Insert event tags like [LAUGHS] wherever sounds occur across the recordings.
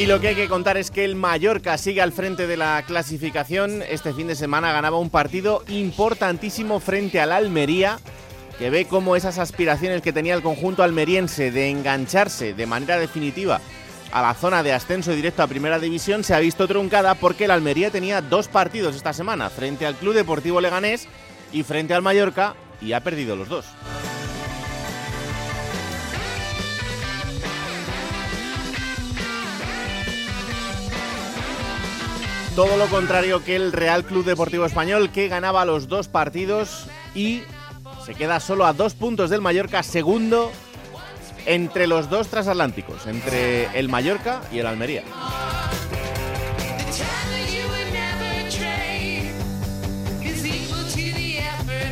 Y lo que hay que contar es que el Mallorca sigue al frente de la clasificación. Este fin de semana ganaba un partido importantísimo frente al Almería, que ve cómo esas aspiraciones que tenía el conjunto almeriense de engancharse de manera definitiva a la zona de ascenso directo a Primera División se ha visto truncada porque el Almería tenía dos partidos esta semana, frente al Club Deportivo Leganés y frente al Mallorca, y ha perdido los dos. Todo lo contrario que el Real Club Deportivo Español, que ganaba los dos partidos y se queda solo a dos puntos del Mallorca, segundo entre los dos transatlánticos, entre el Mallorca y el Almería.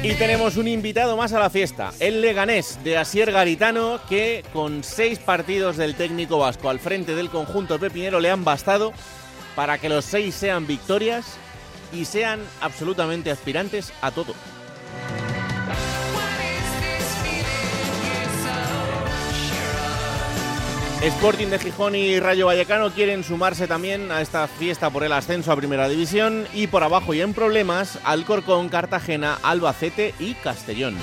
Y tenemos un invitado más a la fiesta, el Leganés de Asier Garitano, que con seis partidos del técnico vasco al frente del conjunto pepinero le han bastado para que los seis sean victorias y sean absolutamente aspirantes a todo. Sporting de Gijón y Rayo Vallecano quieren sumarse también a esta fiesta por el ascenso a Primera División y por abajo y en problemas Alcorcón, Cartagena, Albacete y Castellón.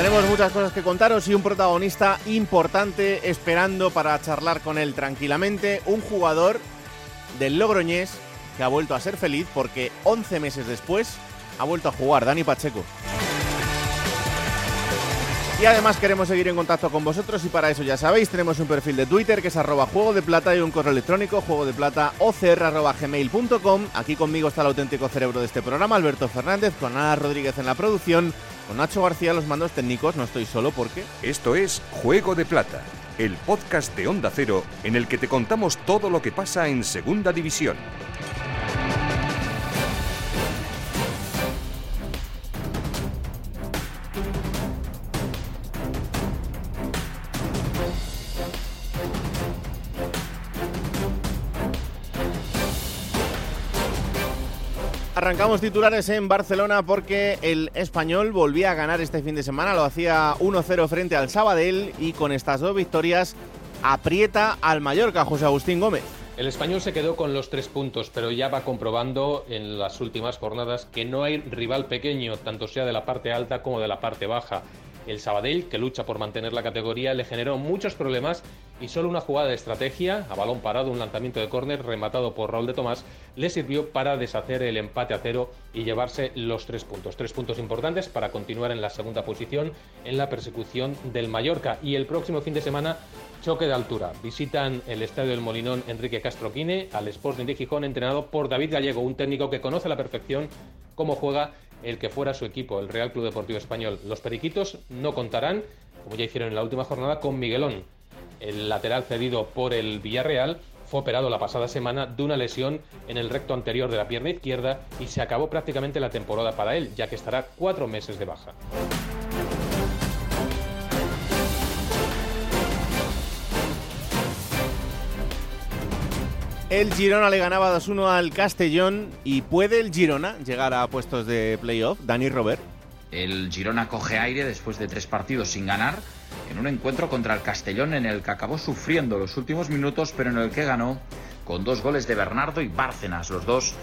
Tenemos muchas cosas que contaros y un protagonista importante esperando para charlar con él tranquilamente, un jugador del Logroñés que ha vuelto a ser feliz porque 11 meses después ha vuelto a jugar, Dani Pacheco. Y además queremos seguir en contacto con vosotros y para eso ya sabéis, tenemos un perfil de Twitter que es arroba juego de plata y un correo electrónico juego de plata gmail.com. Aquí conmigo está el auténtico cerebro de este programa, Alberto Fernández, con Ana Rodríguez en la producción, con Nacho García los mandos técnicos, no estoy solo porque... Esto es Juego de Plata, el podcast de Onda Cero en el que te contamos todo lo que pasa en Segunda División. Arrancamos titulares en Barcelona porque el español volvía a ganar este fin de semana, lo hacía 1-0 frente al Sabadell y con estas dos victorias aprieta al Mallorca José Agustín Gómez. El español se quedó con los tres puntos, pero ya va comprobando en las últimas jornadas que no hay rival pequeño, tanto sea de la parte alta como de la parte baja. El Sabadell, que lucha por mantener la categoría, le generó muchos problemas y solo una jugada de estrategia, a balón parado, un lanzamiento de córner rematado por Raúl de Tomás, le sirvió para deshacer el empate a cero y llevarse los tres puntos. Tres puntos importantes para continuar en la segunda posición en la persecución del Mallorca. Y el próximo fin de semana, choque de altura. Visitan el estadio del Molinón Enrique Castroquine al Sporting de Gijón, entrenado por David Gallego, un técnico que conoce a la perfección cómo juega el que fuera su equipo, el Real Club Deportivo Español. Los Periquitos no contarán, como ya hicieron en la última jornada, con Miguelón. El lateral cedido por el Villarreal fue operado la pasada semana de una lesión en el recto anterior de la pierna izquierda y se acabó prácticamente la temporada para él, ya que estará cuatro meses de baja. El Girona le ganaba 2-1 al Castellón y puede el Girona llegar a puestos de playoff. Dani Robert. El Girona coge aire después de tres partidos sin ganar en un encuentro contra el Castellón en el que acabó sufriendo los últimos minutos, pero en el que ganó con dos goles de Bernardo y Bárcenas, los dos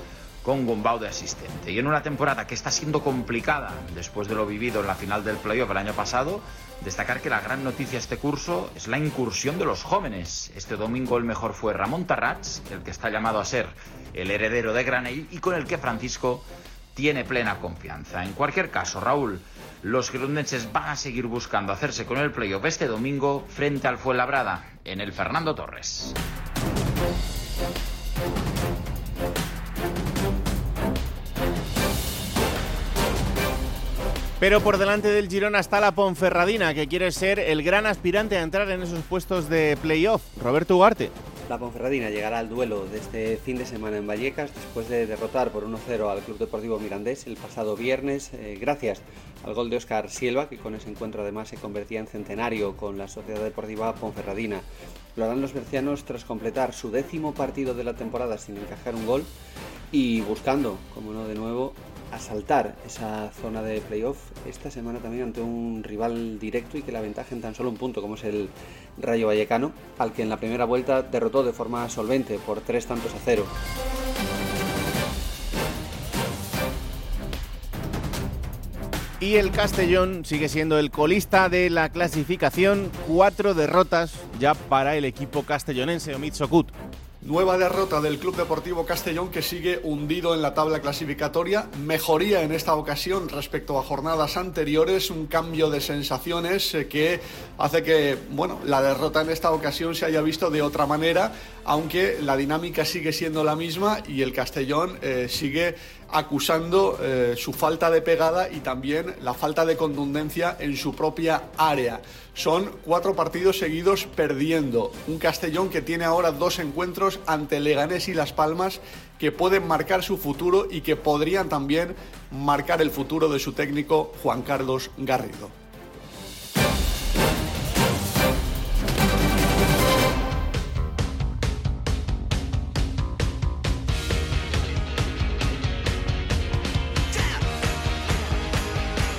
con Gombau de asistente. Y en una temporada que está siendo complicada después de lo vivido en la final del playoff el año pasado, destacar que la gran noticia este curso es la incursión de los jóvenes. Este domingo el mejor fue Ramón Tarrats, el que está llamado a ser el heredero de Granell y con el que Francisco tiene plena confianza. En cualquier caso, Raúl, los girondinses van a seguir buscando hacerse con el playoff este domingo frente al Fuenlabrada en el Fernando Torres. Pero por delante del Girona está la Ponferradina, que quiere ser el gran aspirante a entrar en esos puestos de playoff. Roberto Ugarte. La Ponferradina llegará al duelo de este fin de semana en Vallecas después de derrotar por 1-0 al Club Deportivo Mirandés el pasado viernes, eh, gracias al gol de Óscar Silva, que con ese encuentro además se convertía en centenario con la Sociedad Deportiva Ponferradina. Lo harán los bercianos tras completar su décimo partido de la temporada sin encajar un gol y buscando, como no de nuevo, asaltar esa zona de playoff esta semana también ante un rival directo y que la ventaja en tan solo un punto como es el Rayo Vallecano, al que en la primera vuelta derrotó de forma solvente por tres tantos a cero. Y el Castellón sigue siendo el colista de la clasificación. Cuatro derrotas ya para el equipo castellonense, Omid Sokut. Nueva derrota del Club Deportivo Castellón que sigue hundido en la tabla clasificatoria. Mejoría en esta ocasión respecto a jornadas anteriores, un cambio de sensaciones eh, que hace que, bueno, la derrota en esta ocasión se haya visto de otra manera, aunque la dinámica sigue siendo la misma y el Castellón eh, sigue acusando eh, su falta de pegada y también la falta de contundencia en su propia área. Son cuatro partidos seguidos perdiendo. Un Castellón que tiene ahora dos encuentros ante Leganés y Las Palmas que pueden marcar su futuro y que podrían también marcar el futuro de su técnico Juan Carlos Garrido.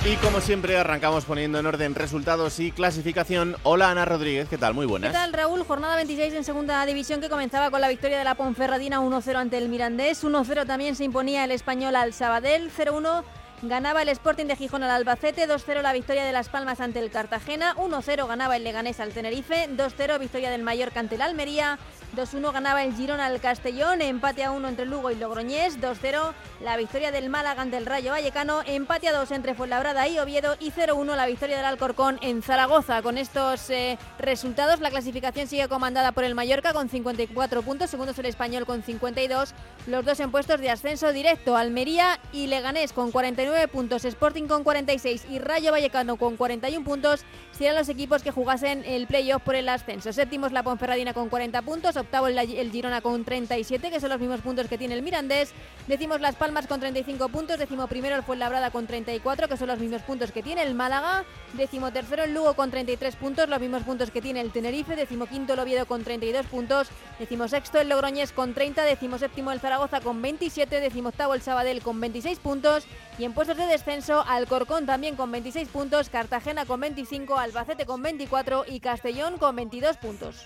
Y como siempre arrancamos poniendo en orden resultados y clasificación. Hola Ana Rodríguez, ¿qué tal? Muy buenas. ¿Qué tal Raúl? Jornada 26 en segunda división que comenzaba con la victoria de la Ponferradina 1-0 ante el Mirandés. 1-0 también se imponía el español al Sabadell. 0-1 ganaba el Sporting de Gijón al Albacete. 2-0 la victoria de Las Palmas ante el Cartagena. 1-0 ganaba el Leganés al Tenerife. 2-0 victoria del Mallorca ante el Almería. 2-1 ganaba el Girona al Castellón, empate a 1 entre Lugo y Logroñés, 2-0 la victoria del Málaga ante el Rayo Vallecano, empate a 2 entre Fuenlabrada y Oviedo y 0-1 la victoria del Alcorcón en Zaragoza. Con estos eh, resultados la clasificación sigue comandada por el Mallorca con 54 puntos, segundo es el Español con 52, los dos en puestos de ascenso directo, Almería y Leganés con 49 puntos, Sporting con 46 y Rayo Vallecano con 41 puntos, serán los equipos que jugasen el playoff por el ascenso. Séptimo es la Ponferradina con 40 puntos, octavo el, Girona con 37, que son los mismos puntos que tiene el Mirandés. Decimos Las Palmas con 35 puntos, décimo primero el Fuenlabrada con 34, que son los mismos puntos que tiene el Málaga. Décimo tercero el Lugo con 33 puntos, los mismos puntos que tiene el Tenerife. Décimo quinto el Oviedo con 32 puntos. Décimo sexto el Logroñés con 30, décimo séptimo el Zaragoza con 27, décimo octavo el Sabadell con 26 puntos. Y en puestos de descenso Alcorcón también con 26 puntos, Cartagena con 25, Albacete con 24 y Castellón con 22 puntos.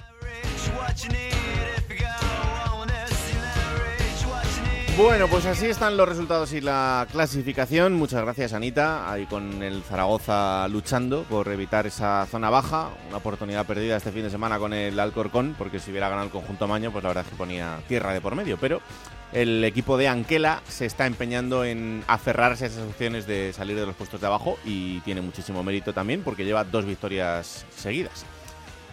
Bueno, pues así están los resultados y la clasificación. Muchas gracias, Anita. Ahí con el Zaragoza luchando por evitar esa zona baja. Una oportunidad perdida este fin de semana con el Alcorcón, porque si hubiera ganado el conjunto Maño, pues la verdad es que ponía tierra de por medio. Pero el equipo de Anquela se está empeñando en aferrarse a esas opciones de salir de los puestos de abajo y tiene muchísimo mérito también porque lleva dos victorias seguidas.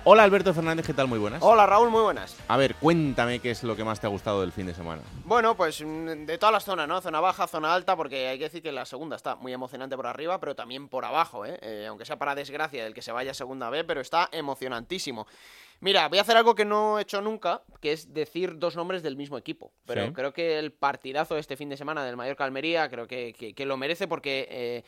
Hola Alberto Fernández, ¿qué tal? Muy buenas. Hola Raúl, muy buenas. A ver, cuéntame qué es lo que más te ha gustado del fin de semana. Bueno, pues mm, de todas las zonas, ¿no? Zona baja, zona alta, porque hay que decir que la segunda está muy emocionante por arriba, pero también por abajo, ¿eh? eh aunque sea para desgracia del que se vaya a segunda B, pero está emocionantísimo. Mira, voy a hacer algo que no he hecho nunca, que es decir dos nombres del mismo equipo. Pero creo que el partidazo de este fin de semana del Mallorca Almería, creo que, que, lo merece porque... Eh,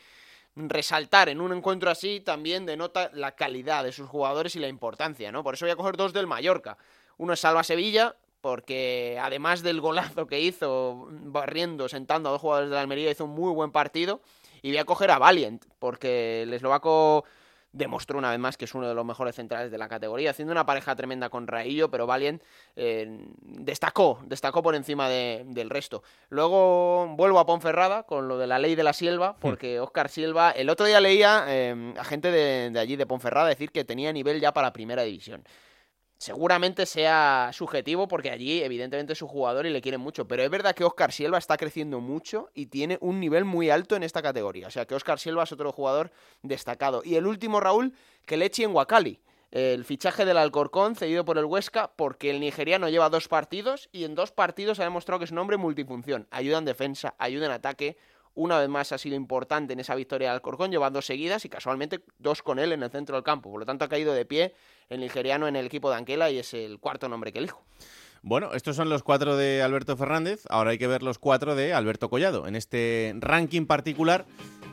resaltar en un encuentro así también denota la calidad de sus jugadores y la importancia, ¿no? Por eso voy a coger dos del Mallorca. Uno es Salva Sevilla, porque además del golazo que hizo barriendo, sentando a dos jugadores de la Almería, hizo un muy buen partido. Y voy a coger a Valiant, porque el eslovaco demostró una vez más que es uno de los mejores centrales de la categoría, haciendo una pareja tremenda con Raillo, pero Valiant eh, destacó, destacó por encima del resto. Luego vuelvo a Ponferrada con lo de la ley de la Silva, hmm. porque Oscar Silva, el otro día leía eh, a gente de, de allí, de Ponferrada, decir que tenía nivel ya para primera división seguramente sea subjetivo porque allí evidentemente es su jugador y le quieren mucho, pero es verdad que Oscar Silva está creciendo mucho y tiene un nivel muy alto en esta categoría, o sea que Oscar Silva es otro jugador destacado. Y el último, Raúl, que le eche en Wakali, el fichaje del Alcorcón cedido por el Huesca porque el nigeriano lleva dos partidos y en dos partidos ha demostrado que es un hombre multifunción, ayuda en defensa, ayuda en ataque, una vez más ha sido importante en esa victoria de Alcorcón, llevando dos seguidas y casualmente dos con él en el centro del campo. Por lo tanto, ha caído de pie el nigeriano en el equipo de Anquela y es el cuarto nombre que elijo. Bueno, estos son los cuatro de Alberto Fernández. Ahora hay que ver los cuatro de Alberto Collado en este ranking particular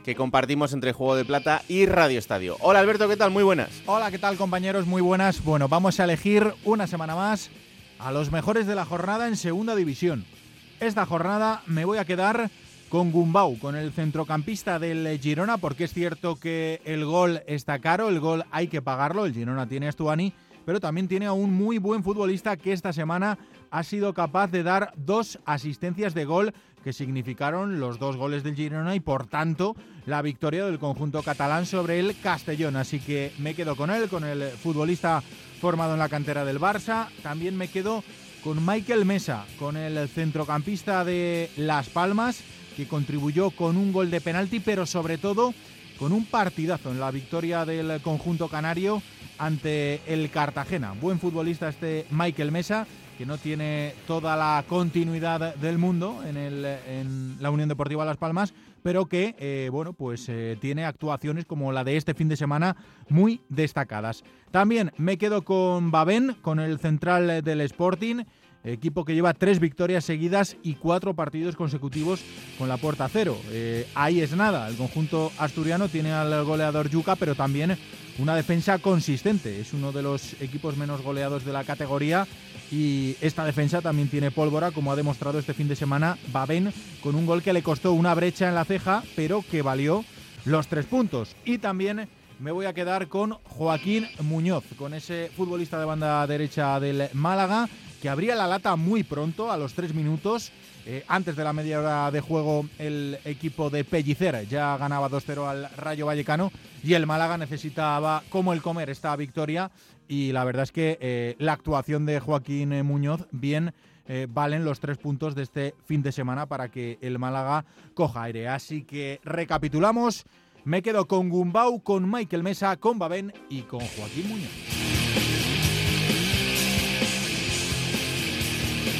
que compartimos entre Juego de Plata y Radio Estadio. Hola Alberto, ¿qué tal? Muy buenas. Hola, ¿qué tal compañeros? Muy buenas. Bueno, vamos a elegir una semana más a los mejores de la jornada en Segunda División. Esta jornada me voy a quedar con Gumbau, con el centrocampista del Girona, porque es cierto que el gol está caro, el gol hay que pagarlo, el Girona tiene a Stuani, pero también tiene a un muy buen futbolista que esta semana ha sido capaz de dar dos asistencias de gol que significaron los dos goles del Girona y por tanto la victoria del conjunto catalán sobre el Castellón. Así que me quedo con él, con el futbolista formado en la cantera del Barça. También me quedo con Michael Mesa, con el centrocampista de Las Palmas, que contribuyó con un gol de penalti, pero sobre todo con un partidazo en la victoria del conjunto canario ante el Cartagena. Buen futbolista este Michael Mesa, que no tiene toda la continuidad del mundo en, el, en la Unión Deportiva Las Palmas, pero que eh, bueno, pues eh, tiene actuaciones como la de este fin de semana muy destacadas. También me quedo con Babén, con el central del Sporting equipo que lleva tres victorias seguidas y cuatro partidos consecutivos con la puerta cero. Eh, ahí es nada, el conjunto asturiano tiene al goleador Yuca, pero también una defensa consistente. Es uno de los equipos menos goleados de la categoría y esta defensa también tiene pólvora, como ha demostrado este fin de semana Babén, con un gol que le costó una brecha en la ceja, pero que valió los tres puntos. Y también me voy a quedar con Joaquín Muñoz, con ese futbolista de banda derecha del Málaga, que abría la lata muy pronto, a los tres minutos. Eh, antes de la media hora de juego, el equipo de Pellicer ya ganaba 2-0 al Rayo Vallecano y el Málaga necesitaba, como el comer, esta victoria. Y la verdad es que eh, la actuación de Joaquín Muñoz, bien, eh, valen los tres puntos de este fin de semana para que el Málaga coja aire. Así que recapitulamos. Me quedo con Gumbau, con Michael Mesa, con Babén y con Joaquín Muñoz.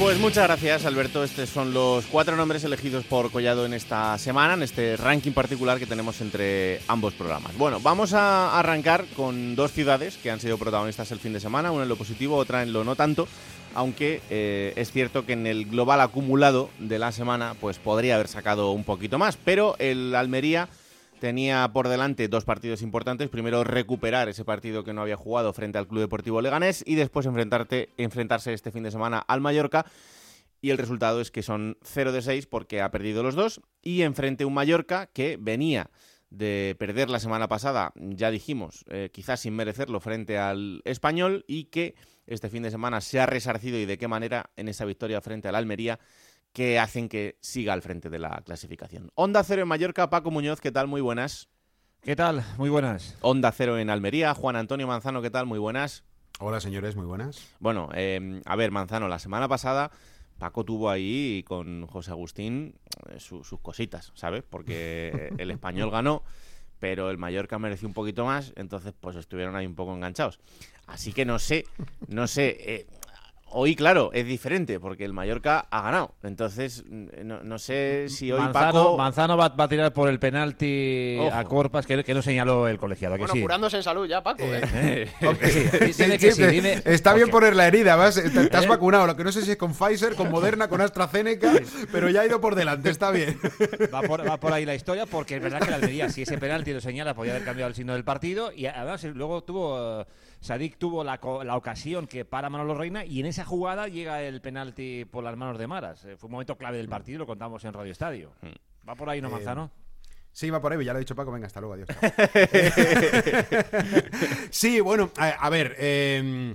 Pues muchas gracias, Alberto. Estos son los cuatro nombres elegidos por Collado en esta semana, en este ranking particular que tenemos entre ambos programas. Bueno, vamos a arrancar con dos ciudades que han sido protagonistas el fin de semana, una en lo positivo, otra en lo no tanto, aunque eh, es cierto que en el global acumulado de la semana pues podría haber sacado un poquito más, pero el Almería tenía por delante dos partidos importantes. Primero recuperar ese partido que no había jugado frente al Club Deportivo Leganés y después enfrentarte, enfrentarse este fin de semana al Mallorca. Y el resultado es que son 0 de 6 porque ha perdido los dos. Y enfrente un Mallorca que venía de perder la semana pasada, ya dijimos, eh, quizás sin merecerlo frente al español y que este fin de semana se ha resarcido y de qué manera en esa victoria frente al Almería que hacen que siga al frente de la clasificación. Onda Cero en Mallorca, Paco Muñoz, ¿qué tal? Muy buenas. ¿Qué tal? Muy buenas. Onda Cero en Almería, Juan Antonio Manzano, ¿qué tal? Muy buenas. Hola señores, muy buenas. Bueno, em, a ver, Manzano, la semana pasada Paco tuvo ahí con José Agustín eh, sus cositas, ¿sabes? Porque [LAUGHS] el español ganó, pero el Mallorca mereció un poquito más, entonces pues estuvieron ahí un poco enganchados. Así que no sé, no sé. Eh, Hoy, claro, es diferente porque el Mallorca ha ganado. Entonces, no, sé si hoy Manzano, Paco... Manzano va, a tirar por el penalti a Corpas, que, que, no señaló el colegiado. Que bueno, sí? curándose en salud ya, Paco. ¿eh? Está bien poner la herida, vas, te, has vacunado. Lo que no sé si es con Pfizer, con Moderna, con AstraZeneca, pero ya ha ido por delante, está bien. Va por, va por ahí la historia porque es verdad que la Almería, si ese penalti lo señala, podía haber cambiado el signo del partido y además luego tuvo... Sadik tuvo la, la, ocasión que para Manolo Reina y en esa jugada llega el penalti por las manos de Maras. Eh, fue un momento clave del partido y lo contamos en Radio Estadio. Mm. ¿Va por ahí, no, eh, Manzano? Sí, va por ahí, ya lo ha dicho Paco, venga, hasta luego, adiós. [LAUGHS] sí, bueno, a, ver, em,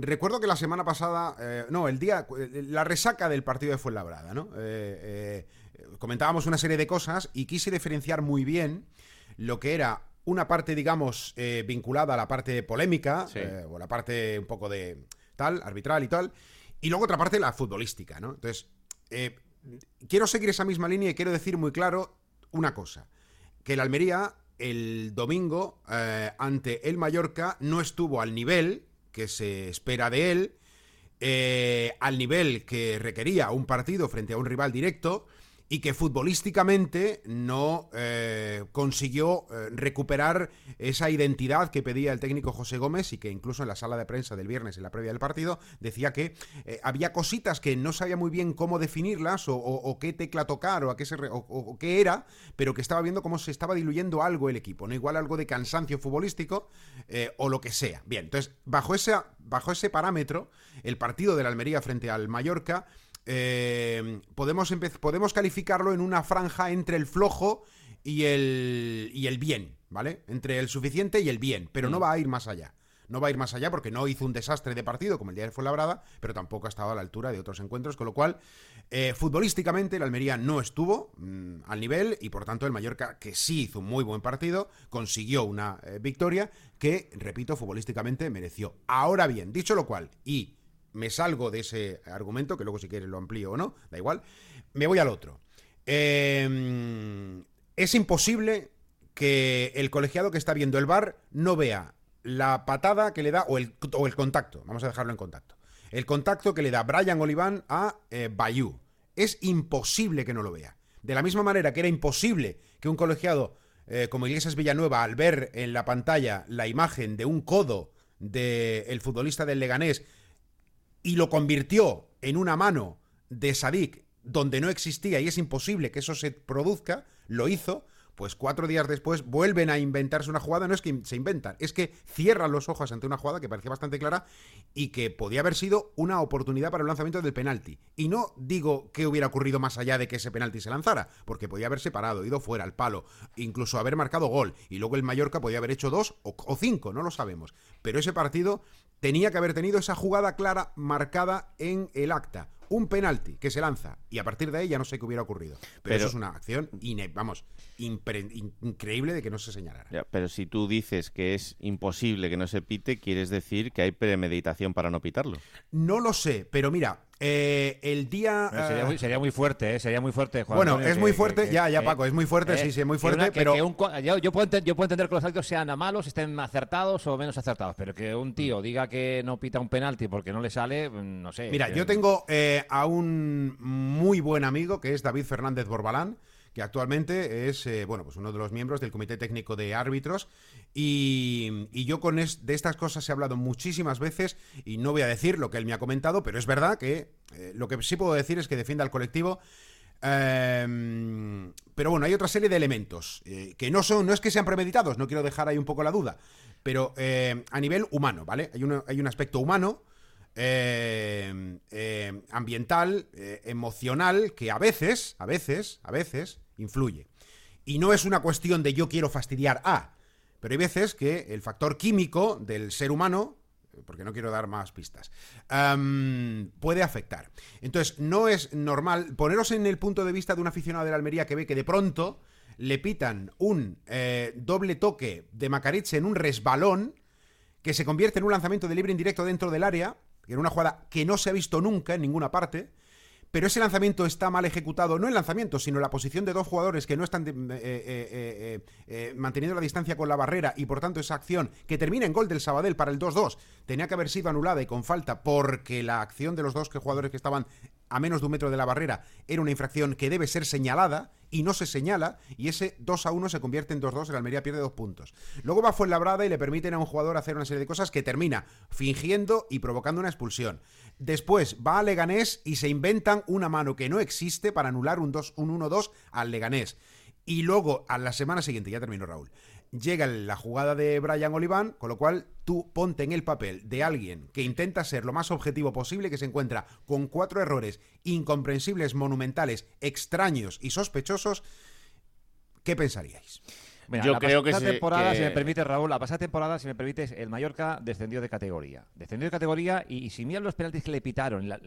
recuerdo que la semana pasada, eh, no, el día, la resaca del partido de Fuenlabrada, ¿no? comentábamos una serie de cosas y quise diferenciar muy bien lo que era una parte, digamos, eh, vinculada a la parte polémica, eh, o la parte un poco de tal, arbitral y tal, y luego otra parte, la futbolística, ¿no? Entonces, eh, quiero seguir esa misma línea y quiero decir muy claro una cosa, que el Almería el domingo ante el Mallorca no estuvo al nivel que se espera de él, al nivel que requería un partido frente a un rival directo, y que futbolísticamente no eh, consiguió eh, recuperar esa identidad que pedía el técnico José Gómez y que incluso en la sala de prensa del viernes, en la previa del partido, decía que eh, había cositas que no sabía muy bien cómo definirlas o, qué tecla tocar o, a qué se re- o- qué era, pero que estaba viendo cómo se estaba diluyendo algo el equipo, no igual algo de cansancio futbolístico o lo que sea. Bien, entonces, bajo, bajo ese parámetro, el partido de la Almería frente al Mallorca eh, podemos, podemos calificarlo en una franja entre el flojo y el, y el bien, ¿vale? Entre el suficiente y el bien, pero no va a ir más allá. No va a ir más allá porque no hizo un desastre de partido como el día de Fuenlabrada, pero tampoco ha estado a la altura de otros encuentros, con lo cual, eh, futbolísticamente, el Almería no estuvo mm, al nivel y por tanto el Mallorca, que sí hizo un muy buen partido, consiguió una eh, victoria que, repito, futbolísticamente mereció. Ahora bien, dicho lo cual, y me salgo de ese argumento, que luego si quieres lo amplío o no, da igual, me voy al otro. Eh, es imposible que el colegiado que está viendo el bar no vea la patada que le da, o el, contacto, vamos a dejarlo en contacto, el contacto que le da Brian Oliván a eh, Bayou. Es imposible que no lo vea. De la misma manera que era imposible que un colegiado eh, como Iglesias Villanueva, al ver en la pantalla la imagen de un codo del futbolista del Leganés y lo convirtió en una mano de Sadik donde no existía y es imposible que eso se produzca, lo hizo, pues cuatro días después vuelven a inventarse una jugada, no es que se inventan, es que cierran los ojos ante una jugada que parecía bastante clara y que podía haber sido una oportunidad para el lanzamiento del penalti. Y no digo que hubiera ocurrido más allá de que ese penalti se lanzara, porque podía haberse parado, ido fuera al palo, incluso haber marcado gol, y luego el Mallorca podía haber hecho dos o, o cinco, no lo sabemos. Pero ese partido tenía que haber tenido esa jugada clara marcada en el acta. Un penalti que se lanza y a partir de ahí ya no sé qué hubiera ocurrido. Pero, Pero- eso es una acción, ine- vamos, increíble de que no se señalara. Ya, pero si tú dices que es imposible que no se pite, quieres decir que hay premeditación para no pitarlo. No lo sé, pero mira, eh, el día... Sería, eh, muy, sería muy fuerte, ¿eh? Sería muy fuerte, Juan Bueno, Antonio, es que- muy fuerte, que- ya, ya, que- Paco, es muy fuerte, eh, sí, sí, muy que fuerte, una- pero... que un co- yo, yo puedo enten- yo puedo entender que los árbitros sean malos, estén acertados o menos acertados, pero que un tío diga que no pita un penalti porque no le sale, mm, no sé. Mira, que- yo tengo eh, a un muy buen amigo que es David Fernández Borbalán, que actualmente es eh, bueno, pues uno de los miembros del Comité Técnico de Árbitros. Y, y yo con es- de estas cosas he hablado muchísimas veces y no voy a decir lo que él me ha comentado, pero es verdad que eh, lo que sí puedo decir es que defiende al colectivo. Em, pero bueno, hay otra serie de elementos eh, que no son, no es que sean premeditados, no quiero dejar ahí un poco la duda, pero a nivel humano, ¿vale? Hay, un- hay un aspecto humano eh, eh, ambiental, eh, emocional, que a veces, a veces, a veces influye. Y no es una cuestión de yo quiero fastidiar a, pero hay veces que el factor químico del ser humano, porque no quiero dar más pistas, am, puede afectar. Entonces, no es normal poneros en el punto de vista de un aficionado de la Almería que ve que de pronto le pitan un eh, doble toque de Macariche en un resbalón que se convierte en un lanzamiento de libre indirecto dentro del área, en una jugada que no se ha visto nunca en ninguna parte, pero ese lanzamiento está mal ejecutado, no el lanzamiento, sino la posición de dos jugadores que no están eh, eh, eh, manteniendo la distancia con la barrera y por tanto esa acción que termina en gol del Sabadell para el 2-2 tenía que haber sido anulada y con falta porque la acción de los dos jugadores que estaban a menos de un metro de la barrera era una infracción que debe ser señalada y no se señala y ese 2 a 1 se convierte en 2-2 el Almería pierde dos puntos. Luego va Fuenlabrada y le permiten a un jugador hacer una serie de cosas que termina fingiendo y provocando una expulsión. Después va a Leganés y se inventan una mano que no existe para anular un 2 un 1-2 al Leganés. Y luego, a la semana siguiente, ya terminó Raúl, llega la jugada de Brian Oliván, con lo cual tú ponte en el papel de alguien que intenta ser lo más objetivo posible, que se encuentra con cuatro errores incomprensibles, monumentales, extraños y sospechosos, ¿qué pensaríais? Mira, Yo la creo que temporada, que- si me permite, Raúl, la pasada temporada, si me permites, el Mallorca descendió de categoría. Descendió de categoría y, y si miran los penaltis que le pitaron, la-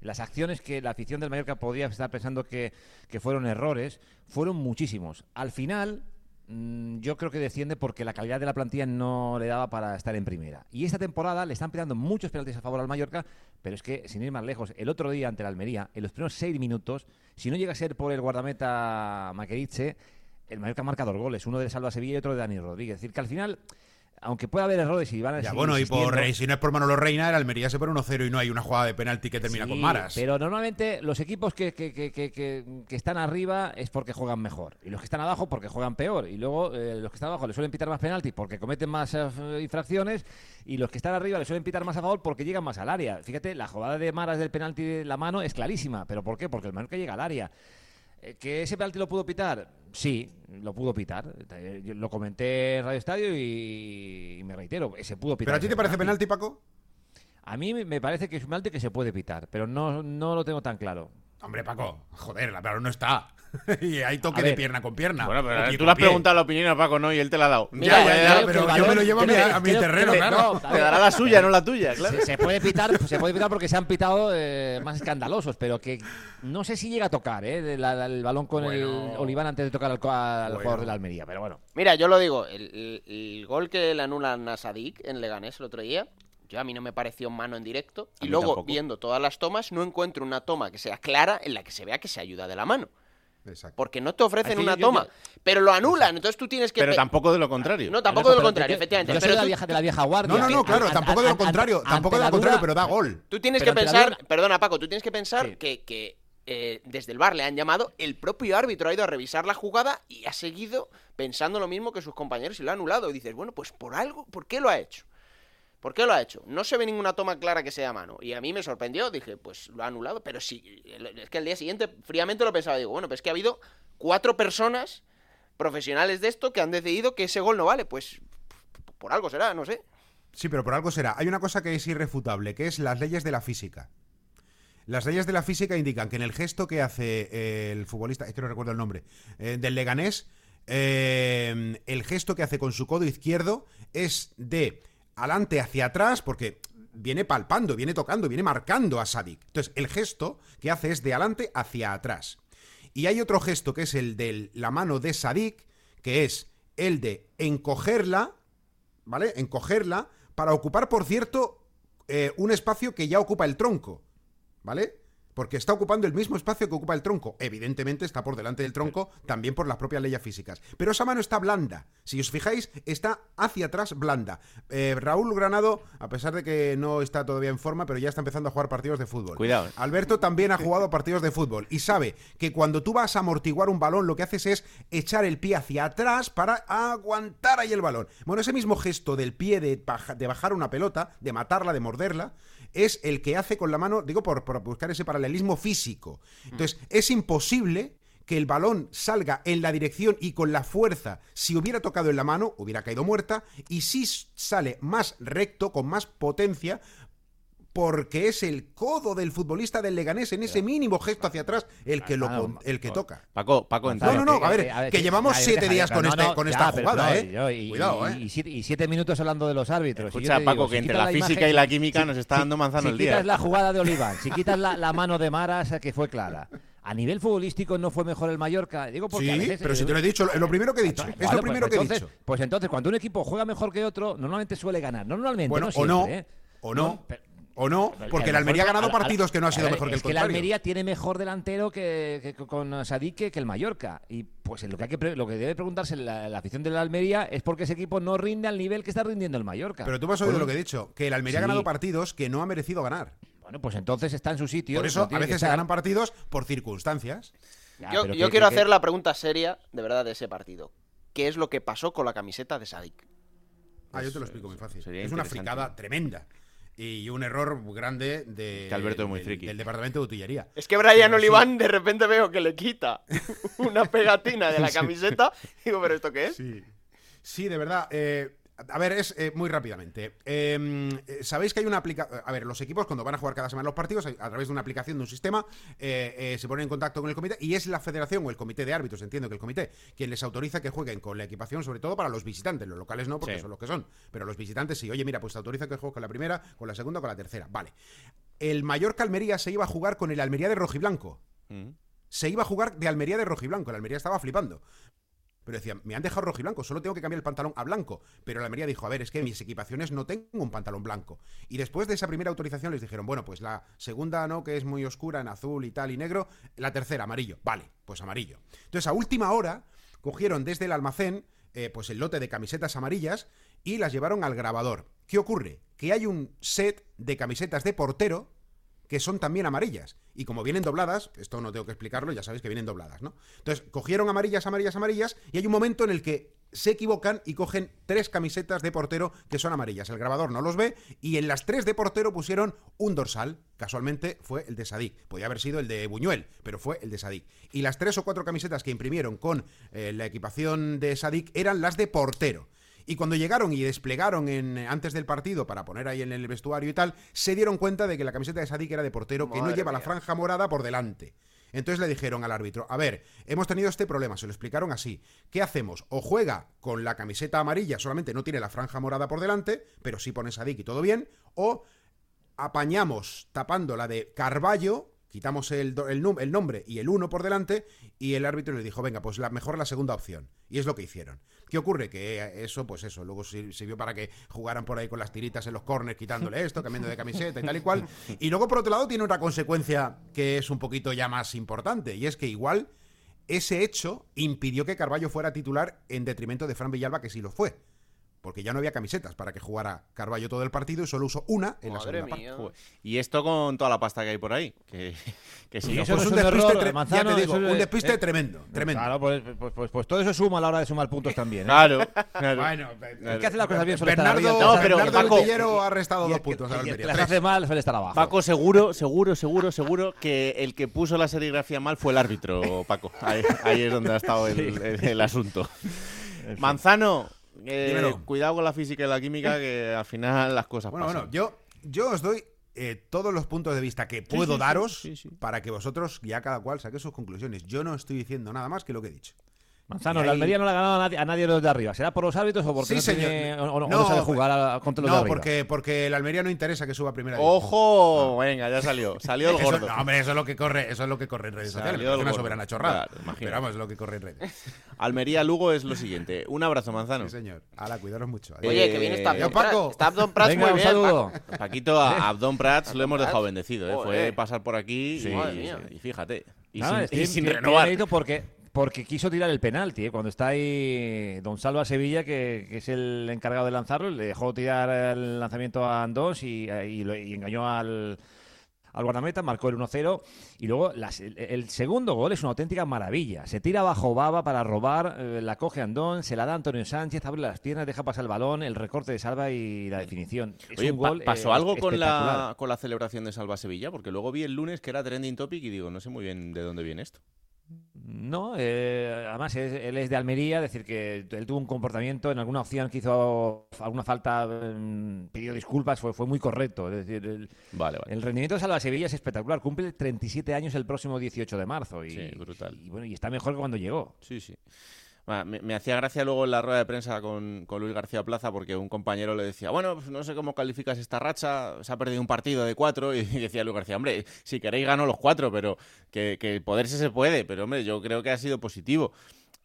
las acciones que la afición del Mallorca podía estar pensando que, que fueron errores, fueron muchísimos. Al final, yo creo que desciende porque la calidad de la plantilla no le daba para estar en primera. Y esta temporada le están pitando muchos penaltis a favor al Mallorca, pero es que, sin ir más lejos, el otro día ante la Almería, en los primeros seis minutos, si no llega a ser por el guardameta Maqueriche, el Mallorca marca dos goles, uno de Salva Sevilla y otro de Dani Rodríguez. Es decir, que al final aunque pueda haber errores y van a Ya, bueno, y por, si no es por Manolo Reina, el Almería se pone 1-0 y no hay una jugada de penalti que termina Sí, con Maras. Pero normalmente los equipos que, que- que- que- están arriba es porque juegan mejor. Y los que están abajo porque juegan peor. Y luego eh, los que están abajo les suelen pitar más penalti porque cometen más eh, infracciones. Y los que están arriba les suelen pitar más a favor porque llegan más al área. Fíjate, la jugada de Maras del penalti de la mano es clarísima. ¿Pero por qué? Porque el Mallorca llega al área. Eh, ¿Que ese penalti lo pudo pitar? Sí, lo pudo pitar. Eh, yo Lo comenté en Radio Estadio y, y me reitero, se pudo pitar. ¿Pero a ti te parece penalti, Paco? A mí me- me parece que es un penalti que se puede pitar, pero no, no lo tengo tan claro. Hombre, Paco, joder, la balón no está. [LAUGHS] y hay toque de pierna con pierna. Bueno, pero tú le has pie. preguntado la opinión a Paco, ¿no? Y él te la ha dado. Mira, Ya, ya, ya, pero yo me lo llevo a mi, creo- a mi creo- terreno, creo- claro. no, Te dará la suya, no la tuya, claro. Se, se puede pitar, [LAUGHS] se puede pitar porque se han pitado eh, más escandalosos, pero que no sé si llega a tocar eh, de la- la- el balón con el. Oliván antes de tocar al, al Bueno. jugador de la Almería. Pero bueno, Mira, yo lo digo, el, el- el gol que le anulan a Sadik en Leganés el otro día, yo a mí no me pareció mano en directo. A Y luego, tampoco. viendo todas las tomas, no encuentro una toma que sea clara en la que se vea que se ayuda de la mano. Exacto. Porque no te ofrecen una yo- toma, pero lo anulan. Entonces tú tienes que. Pero pe- tampoco de lo contrario. No, tampoco de lo contrario, efectivamente. Yo soy pero de la vieja, de la vieja guardia. No, no, no, que claro, tampoco de lo contrario, tampoco de lo contrario, duda- pero da gol. Tú tienes Pero que pensar, duda- perdona Paco, tú tienes que pensar Sí. que, que, eh, desde el bar le han llamado, el propio árbitro ha ido a revisar la jugada y ha seguido pensando lo mismo que sus compañeros y lo ha anulado. Y dices, bueno, pues por algo, ¿por qué lo ha hecho? ¿Por qué lo ha hecho? No se ve ninguna toma clara que sea mano. Y a mí me sorprendió, dije, pues lo ha anulado, pero sí, es que el día siguiente fríamente lo pensaba, digo, bueno, pues es que ha habido cuatro personas profesionales de esto que han decidido que ese gol no vale, pues por algo será, no sé. Sí, pero por algo será. Hay una cosa que es irrefutable, que es las leyes de la física. Las leyes de la física indican que en el gesto que hace eh, el futbolista, es que no recuerdo el nombre, eh, del Leganés, eh, el gesto que hace con su codo izquierdo es de adelante hacia atrás, porque viene palpando, viene tocando, viene marcando a Sadik. Entonces, el gesto que hace es de adelante hacia atrás. Y hay otro gesto que es el de la mano de Sadik, que es el de encogerla, ¿vale? Encogerla para ocupar, por cierto, eh, un espacio que ya ocupa el tronco, ¿vale? Porque está ocupando el mismo espacio que ocupa el tronco. Evidentemente está por delante del tronco, también por las propias leyes físicas. Pero esa mano está blanda. Si os fijáis, está hacia atrás blanda. Eh, Raúl Granado, a pesar de que no está todavía en forma, pero ya está empezando a jugar partidos de fútbol. Cuidado, eh. Alberto también ha jugado partidos de fútbol y sabe que cuando tú vas a amortiguar un balón, lo que haces es echar el pie hacia atrás para aguantar ahí el balón. Bueno, ese mismo gesto del pie de, baja- de bajar una pelota, de matarla, de morderla, es el que hace con la mano, digo, por, por buscar ese paralelismo físico. Entonces, es imposible que el balón salga en la dirección y con la fuerza, si hubiera tocado en la mano, hubiera caído muerta, y si sale más recto, con más potencia, porque es el codo del futbolista del Leganés en ese mínimo gesto hacia atrás el que, lo, el que toca. Paco, Paco, No, no, no, a ver, que sí, llevamos a siete días con no, este- con ya, esta pero jugada, ¿eh? yo- y, Cuidado, ¿eh? y siete, y siete minutos hablando de los árbitros. Escucha, Paco, que si entre la imagen- física y la química nos está dando manzano si el día. quitas la jugada de Oliván, si quitas la, la mano de Maras, que fue clara. A nivel futbolístico no fue mejor el Mallorca. Digo porque a Sí, veces- pero si te lo he dicho, es lo primero que he dicho. Es lo primero pues que he dicho. Pues entonces, cuando un equipo juega mejor que otro, normalmente suele ganar. No normalmente, Bueno, no o siempre, no, ¿eh? o no, pero- o no, porque el Almería ha ganado partidos que no ha sido mejor que el Es que el contrario. Almería tiene mejor delantero que, que- con Sadik que, el Mallorca. Y pues lo que, hay que pre- lo que debe preguntarse la, la afición de la Almería es por qué ese equipo no rinde al nivel que está rindiendo el Mallorca. Pero tú me has oído lo que he dicho, que el Almería ha ganado partidos que no ha merecido ganar. Bueno, pues entonces está en su sitio. Por eso a veces se ganan partidos por circunstancias. Ya, yo pero yo que- quiero que- hacer la pregunta seria, de verdad, de ese partido. ¿Qué es lo que pasó con la camiseta de Sadik? Ah, yo te lo explico muy fácil. sería Es una fricada tremenda. Y un error grande de, Que Alberto es muy del- friki. del departamento de utillería. Es que Brian Pero sí. Oliván de repente veo que le quita [LAUGHS] una pegatina de la camiseta. Digo, ¿pero esto qué es? Sí, sí de verdad. eh, a ver, es eh, muy rápidamente. Eh, eh, Sabéis que hay una aplicación. A ver, los equipos cuando van a jugar cada semana los partidos, a través de una aplicación, de un sistema, eh, se ponen en contacto con el comité y es la federación o el comité de árbitros, entiendo que el comité, quien les autoriza que jueguen con la equipación, sobre todo para los visitantes. Los locales no, porque Sí. son los que son. Pero los visitantes sí. Oye, mira, pues te autoriza que juegues con la primera, con la segunda, con la tercera. Vale. El Mallorca Almería se iba a jugar con el Almería de Rojiblanco Mm. se iba a jugar de Almería de rojiblanco. El Almería estaba flipando. Pero decía, me han dejado rojiblanco, solo tengo que cambiar el pantalón a blanco. Pero el Almería dijo, a ver, es que mis equipaciones no tengo un pantalón blanco. Y después de esa primera autorización les dijeron, bueno, pues la segunda no, que es muy oscura en azul y tal y negro. La tercera, amarillo. Vale, pues amarillo. Entonces a última hora cogieron desde el almacén eh, pues el lote de camisetas amarillas y las llevaron al grabador. ¿Qué ocurre? Que hay un set de camisetas de portero que son también amarillas. Y como vienen dobladas, esto no tengo que explicarlo, ya sabéis que vienen dobladas, ¿no? Entonces, cogieron amarillas, amarillas, amarillas, y hay un momento en el que se equivocan y cogen tres camisetas de portero que son amarillas. El grabador no los ve y en las tres de portero pusieron un dorsal. Casualmente fue el de Sadik. Podía haber sido el de Buñuel, pero fue el de Sadik. Y las tres o cuatro camisetas que imprimieron con eh, la equipación de Sadik eran las de portero. Y cuando llegaron y desplegaron en, antes del partido para poner ahí en el vestuario y tal, se dieron cuenta de que la camiseta de Sadik era de portero, que no lleva la franja morada por delante. Entonces le dijeron al árbitro, a ver, hemos tenido este problema, se lo explicaron así. ¿Qué hacemos? O juega con la camiseta amarilla, solamente no tiene la franja morada por delante, pero sí pone Sadik y todo bien, o apañamos tapando la de Carballo, quitamos el, el, el nombre y el 1 por delante, y el árbitro le dijo, venga, pues la, mejor la segunda opción. Y es lo que hicieron. ¿Qué ocurre? Que eso, pues eso, luego sir- sirvió para que jugaran por ahí con las tiritas en los corners, quitándole esto, [LAUGHS] cambiando de camiseta y tal y cual. Y luego, por otro lado, tiene otra consecuencia que es un poquito ya más importante, y es que igual ese hecho impidió que Carballo fuera titular en detrimento de Fran Villalba, que sí lo fue. Porque ya no había camisetas para que jugara Carballo todo el partido y solo usó una en la Madre segunda mía. parte. Y esto con toda la pasta que hay por ahí. Que, que si no eso Pues un es un despiste, error, tre- Manzano, ya te digo, eso es- un despiste eh, tremendo, tremendo. Claro, pues, pues, pues- pues todo eso suma a la hora de sumar puntos también. ¿eh? Claro, claro. Bueno, El que hace las cosas bien suele estar Bernardo, arriba. No, pero Bernardo Paco- ha restado dos el que- puntos la el que las hace mal suele estar abajo. Paco, seguro, seguro, seguro, seguro que el que puso la serigrafía mal fue el árbitro, Paco. Ahí, ahí es donde ha estado el, el- el asunto. Manzano, eh, cuidado con la física y la química, que al final las cosas Bueno, pasan. bueno, yo, yo os doy eh, todos los puntos de vista que puedo sí, sí, daros sí, sí. para que vosotros ya cada cual saque sus conclusiones. Yo no estoy diciendo nada más que lo que he dicho. Manzano, Y la ahí- Almería no le ha ganado a nadie, a nadie de los de arriba. ¿Será por los árbitros o porque Sí, no, señor. tiene- o, No, no sabe jugar a- contra los de No, arriba? porque, porque el Almería no interesa que suba a primera. ¡Ojo! Venga, ya salió. [LAUGHS] Salió el Eso- gordo. no, hombre, eso es lo que corre, eso es lo que corre en redes Salió sociales. parece una soberana chorrada. Claro, pero vamos, es lo que corre en redes. [LAUGHS] Almería-Lugo es lo siguiente. Un abrazo, Manzano. Sí, señor. Hala, cuidaros mucho. Adiós. Oye, que viene está Eh, Abdon Paco. Está Abdon Prats Venga, muy un bien. saludo. [LAUGHS] Paquito, a Abdón Prats lo hemos dejado bendecido. ¿eh? Fue pasar por aquí Sí. y, Madre mía. y fíjate. Y Nada, sin, renovar. porque, porque quiso tirar el penalti. ¿eh? Cuando está ahí Don Salva Sevilla, que, que es el encargado de lanzarlo, le dejó tirar el lanzamiento a Andós y, y lo- y engañó al, al guardameta, marcó el 1-0. Y luego las- el, el segundo gol es una auténtica maravilla. Se tira bajo Baba para robar, eh, la coge Andón, se la da Antonio Sánchez, abre las piernas, deja pasar el balón, el recorte de Salva y la definición. Es Oye, un pa- gol, ¿pasó eh, algo con la, con la celebración de Salva Sevilla? Porque luego vi el lunes que era trending topic y digo, no sé muy bien de dónde viene esto. No, eh, además es- él es de Almería, es decir, que él tuvo un comportamiento en alguna opción que hizo alguna falta, mm, pidió disculpas, fue, fue muy correcto. Es decir, el, Vale, vale. el rendimiento de Salva Sevilla es espectacular, cumple 37 años el próximo 18 de marzo y, Sí, brutal. y bueno, y está mejor que cuando llegó. Sí, sí. Me, hacía gracia luego en la rueda de prensa con, con Luis García Plaza porque un compañero le decía, bueno, pues no sé cómo calificas esta racha, se ha perdido un partido de cuatro y [LAUGHS] decía Luis García, hombre, si queréis gano los cuatro, pero que, que poderse se puede, pero hombre, yo creo que ha sido positivo.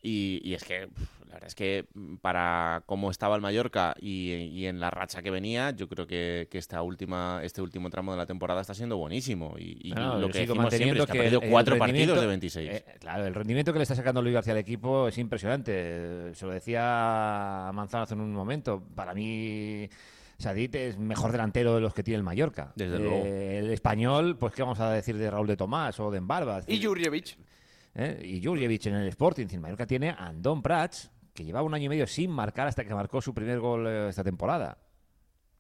Y, y es que, la verdad es que mm, para cómo estaba el Mallorca y, y en la racha que venía, yo creo que, que esta última, este último tramo de la temporada está siendo buenísimo. Y, y No, lo que sigo siempre es que ha manteniendo perdido cuatro partidos de 26. eh, claro, el rendimiento que le está sacando Luis García al equipo es impresionante. Eh, Se lo decía Manzano hace un momento. Para mí, Sadit es mejor delantero de los que tiene el Mallorca. Desde Eh, luego. El español, pues, ¿qué vamos a decir de Raúl de Tomás o de Embarbas? Y Jurjevic. ¿eh? y Jurjevic en el Sporting. El Mallorca tiene a Andón Prats, que llevaba un año y medio sin marcar hasta que marcó su primer gol eh, esta temporada.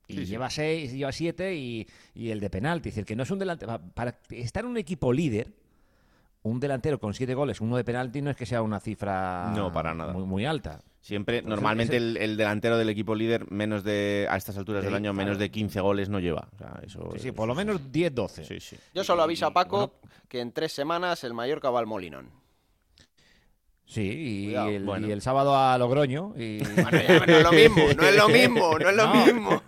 Y lleva seis, lleva siete y, y el de penalti. Es decir, que no es un delantero. Para estar en un equipo líder, un delantero con siete goles, uno de penalti, no es que sea una cifra No, para nada. Muy, muy alta. Siempre, normalmente ese- el, el delantero del equipo líder, menos de a estas alturas Sí, del año, claro. menos de 15 goles no lleva. O sea, eso, Sí, sí, eso- por lo menos 10-12. Sí, sí. Yo solo aviso a Paco que en tres semanas el Mallorca va al Molinón. Sí, y, el, bueno. y el sábado a Logroño. Y... Bueno, ya, no es lo mismo, no es lo [LAUGHS] mismo, no es lo No. mismo.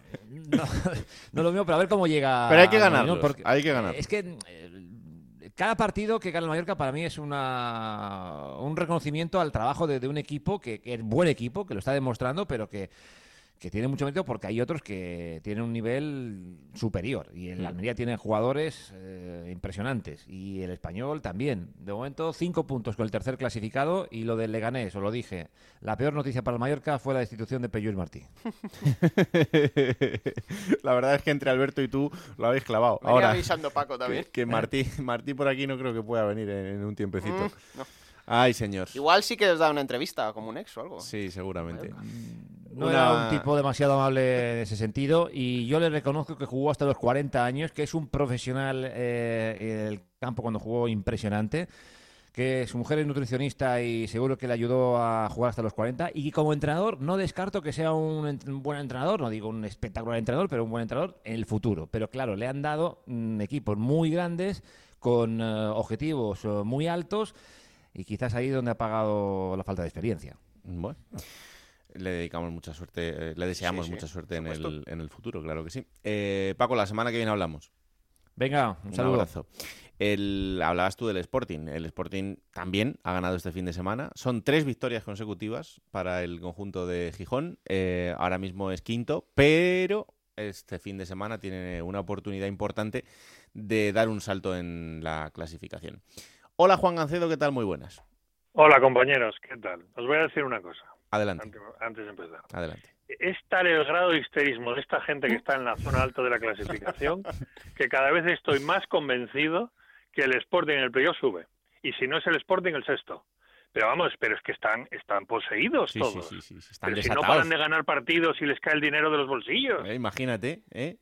No, no es lo mismo, pero a ver cómo llega. Pero hay que porque hay que ganarlos. Es que eh, cada partido que gana el Mallorca para mí es una un reconocimiento al trabajo de, de un equipo que, que es buen equipo, que lo está demostrando, pero que, que tiene mucho mérito porque hay otros que tienen un nivel superior. Y el Mm. Almería tiene jugadores eh, impresionantes. Y el español también. De momento, cinco puntos con el tercer clasificado. Y lo del Leganés, os lo dije. La peor noticia para el Mallorca fue la destitución de Peyús Martí. [LAUGHS] La verdad es que entre Alberto y tú lo habéis clavado. Venía Ahora, avisando Paco también. que, que Martí, Martí por aquí no creo que pueda venir en, en un tiempecito. Mm, no. Ay, señor. Igual sí que os da una entrevista como un ex o algo. Sí, seguramente. No Una- era un tipo demasiado amable en ese sentido y yo le reconozco que jugó hasta los 40 años, que es un profesional eh, en el campo cuando jugó impresionante, que su mujer es nutricionista y seguro que le ayudó a jugar hasta los 40 y como entrenador no descarto que sea un, ent- un buen entrenador, no digo un espectacular entrenador, pero un buen entrenador en el futuro. Pero claro, le han dado mm, equipos muy grandes con eh, objetivos eh, muy altos y quizás ahí donde ha pagado la falta de experiencia. Bueno. Le dedicamos mucha suerte, eh, le deseamos Sí, sí, mucha suerte en el, en el futuro, claro que sí. Eh, Paco, la semana que viene hablamos. Venga, un saludo. abrazo. El, hablabas tú del Sporting. El Sporting también ha ganado este fin de semana. Son tres victorias consecutivas para el conjunto de Gijón. Eh, ahora mismo es quinto, pero este fin de semana tiene una oportunidad importante de dar un salto en la clasificación. Hola Juan Gancedo, ¿qué tal? Muy buenas. Hola compañeros, ¿qué tal? Os voy a decir una cosa Adelante, antes, antes de empezar. adelante. Es tal el grado de histerismo de esta gente que está en la zona alta de la clasificación [LAUGHS] que cada vez estoy más convencido que el Sporting en el playoff sube. Y si no es el Sporting, el sexto. Pero vamos, pero es que están, están poseídos Sí, todos. sí, sí, sí, están Pero si no paran de ganar partidos y les cae el dinero de los bolsillos. Eh, imagínate, ¿eh?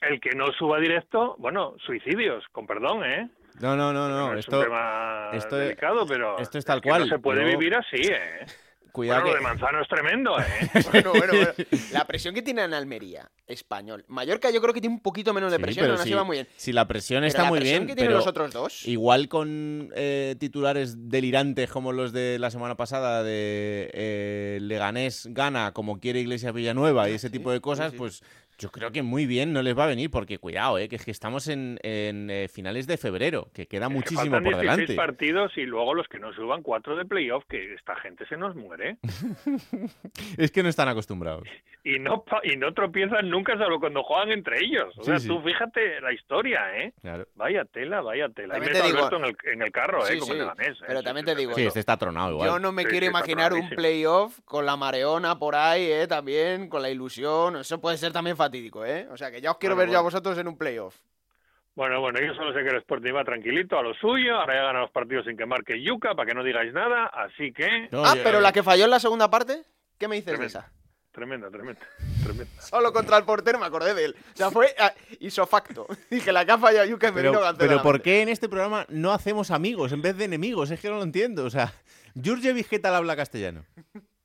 El que no suba directo, bueno, suicidios, con perdón, ¿eh? No, no, no, no. es esto, un tema esto- delicado, pero esto es tal cual. no se puede vivir así, ¿eh? [LAUGHS] Cuidado Bueno, lo que- de Manzano es tremendo, ¿eh? [LAUGHS] Bueno, bueno, bueno. [LAUGHS] La presión que tiene en Almería, español. Mallorca yo creo que tiene un poquito menos de Sí, presión, pero aún así si, va muy bien. si la presión Pero está la muy presión bien, que tienen pero los otros dos. igual con eh, titulares delirantes como los de la semana pasada de eh, Leganés gana como quiere Iglesias Villanueva y ese tipo de cosas, pues yo creo que muy bien no les va a venir porque cuidado, eh, que es que estamos en, en, eh, finales de febrero, que queda Que muchísimo faltan por 16 delante. partidos y luego los que no suban cuatro de playoff, que esta gente se nos muere. [LAUGHS] es que no están acostumbrados. Y no pa- y no tropiezan nunca, salvo cuando juegan entre ellos. O Sí, sea, sí. tú fíjate la historia, ¿eh? Claro. Vaya tela, vaya tela. Y te digo- Alberto en el, en el carro, ¿eh? Como sí, en Leganés, ¿eh? Pero también sí, te digo, Sí, este está tronado igual. yo no me Sí, quiero imaginar un playoff con la mareona por ahí, ¿eh? También, con la ilusión. Eso puede ser también fatídico, ¿eh? O sea, que ya os quiero Bueno, ver yo a bueno. vosotros en un playoff. Bueno, bueno, yo solo sé que el Sporting va tranquilito a lo suyo, ahora ya gana los partidos sin que marque Yuca, para que no digáis nada, así que... No, ah, yo- pero la que falló en la segunda parte, ¿qué me dices de Tremendo. esa? Tremenda, tremenda, tremenda. Solo contra el portero me acordé de él. O sea, fue ah, isofacto. [LAUGHS] Dije, la que ha fallado Yuka es Pero, pero a la ¿por qué en este programa no hacemos amigos en vez de enemigos? Es que no lo entiendo. O sea, Jurjevic, ¿qué tal habla castellano?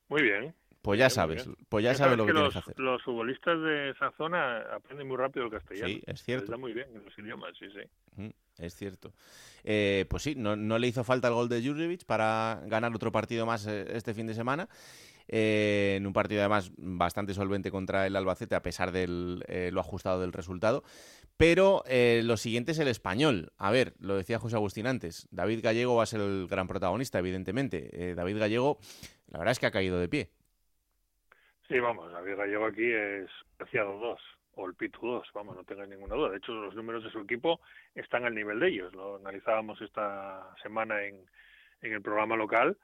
Muy bien. Pues ya sabes, pues ya Ya sabes sabes lo que, que tienes los, que hacer. los futbolistas de esa zona aprenden muy rápido el castellano. Sí, es cierto. da muy bien en los idiomas, sí, sí. Mm, Es cierto. Eh, pues sí, no, no le hizo falta el gol de Jurjevic para ganar otro partido más eh, este fin de semana. eh, en un partido además bastante solvente contra el Albacete, a pesar de lo ajustado del resultado. Pero lo siguiente es el español. A ver, lo decía José Agustín antes, David Gallego va a ser el gran protagonista, evidentemente. David Gallego, la verdad es que ha caído de pie. Sí, vamos, David Gallego aquí es preciado 2 o el Pitu 2, vamos, no tengáis ninguna duda. De hecho, los números de su equipo están al nivel de ellos. Lo analizábamos esta semana en, en el programa local.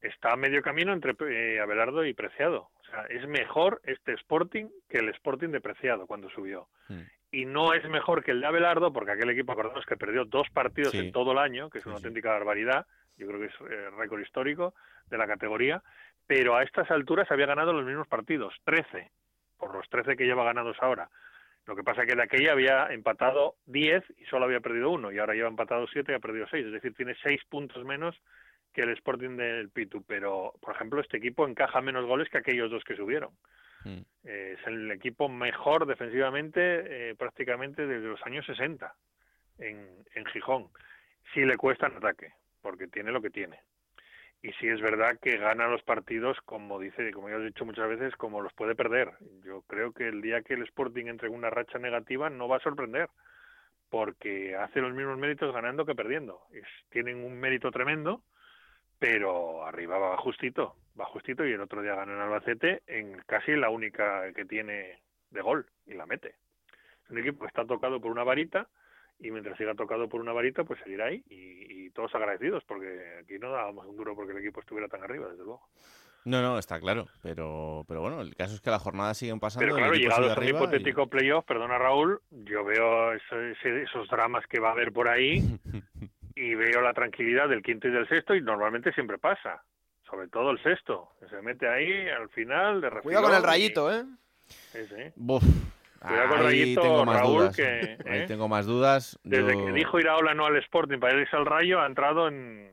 Está a medio camino entre eh, Abelardo y Preciado. O sea, es mejor este Sporting que el Sporting de Preciado cuando subió. Mm. Y no es mejor que el de Abelardo, porque aquel equipo, acordamos que perdió dos partidos Sí. en todo el año, que es una Sí, sí. auténtica barbaridad. Yo creo que es eh, récord histórico de la categoría. Pero a estas alturas había ganado los mismos partidos, 13, por los 13 que lleva ganados ahora. Lo que pasa es que de aquella había empatado 10 y solo había perdido uno, y ahora lleva empatado 7 y ha perdido 6. Es decir, tiene 6 puntos menos que el Sporting del Pitu. Pero, por ejemplo, este equipo encaja menos goles que aquellos dos que subieron. Mm. Eh, es el equipo mejor defensivamente eh, prácticamente desde los años 60 en, en Gijón. Sí le cuesta en ataque, porque tiene lo que tiene. Y sí es verdad que gana los partidos, como dice, como ya he dicho muchas veces, como los puede perder. Yo creo que el día que el Sporting entre en una racha negativa no va a sorprender, porque hace los mismos méritos ganando que perdiendo. Tienen un mérito tremendo, pero arriba va justito, va justito y el otro día ganó en Albacete en casi la única que tiene de gol y la mete. Es un equipo que está tocado por una varita y mientras siga tocado por una varita pues seguirá ahí y, y todos agradecidos porque aquí no dábamos un duro porque el equipo estuviera tan arriba, desde luego. No, no, está claro, pero, pero bueno, el caso es que las jornadas siguen pasando. Pero claro, sigue llegados a y- hipotético playoff, perdona Raúl, yo veo eso- ese- esos dramas que va a haber por ahí [LAUGHS] y veo la tranquilidad del quinto y del sexto y normalmente siempre pasa, sobre todo el sexto, que se mete ahí al final de Cuidado con el y- rayito, ¿eh? Sí, sí. Buf, Cuidado con ahí Rayito, tengo más Raúl, dudas. que, Ahí ¿eh? tengo más dudas. Desde Yo- que dijo Iraola no al Sporting para irse al Rayo, ha entrado en,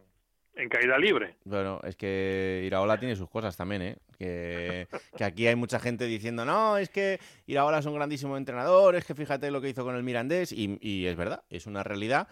en caída libre. Bueno, es que Iraola tiene sus cosas también, ¿eh? Que, que aquí hay mucha gente diciendo, no, es que Iraola es un grandísimo entrenador, es que fíjate lo que hizo con el Mirandés, y, y es verdad, es una realidad.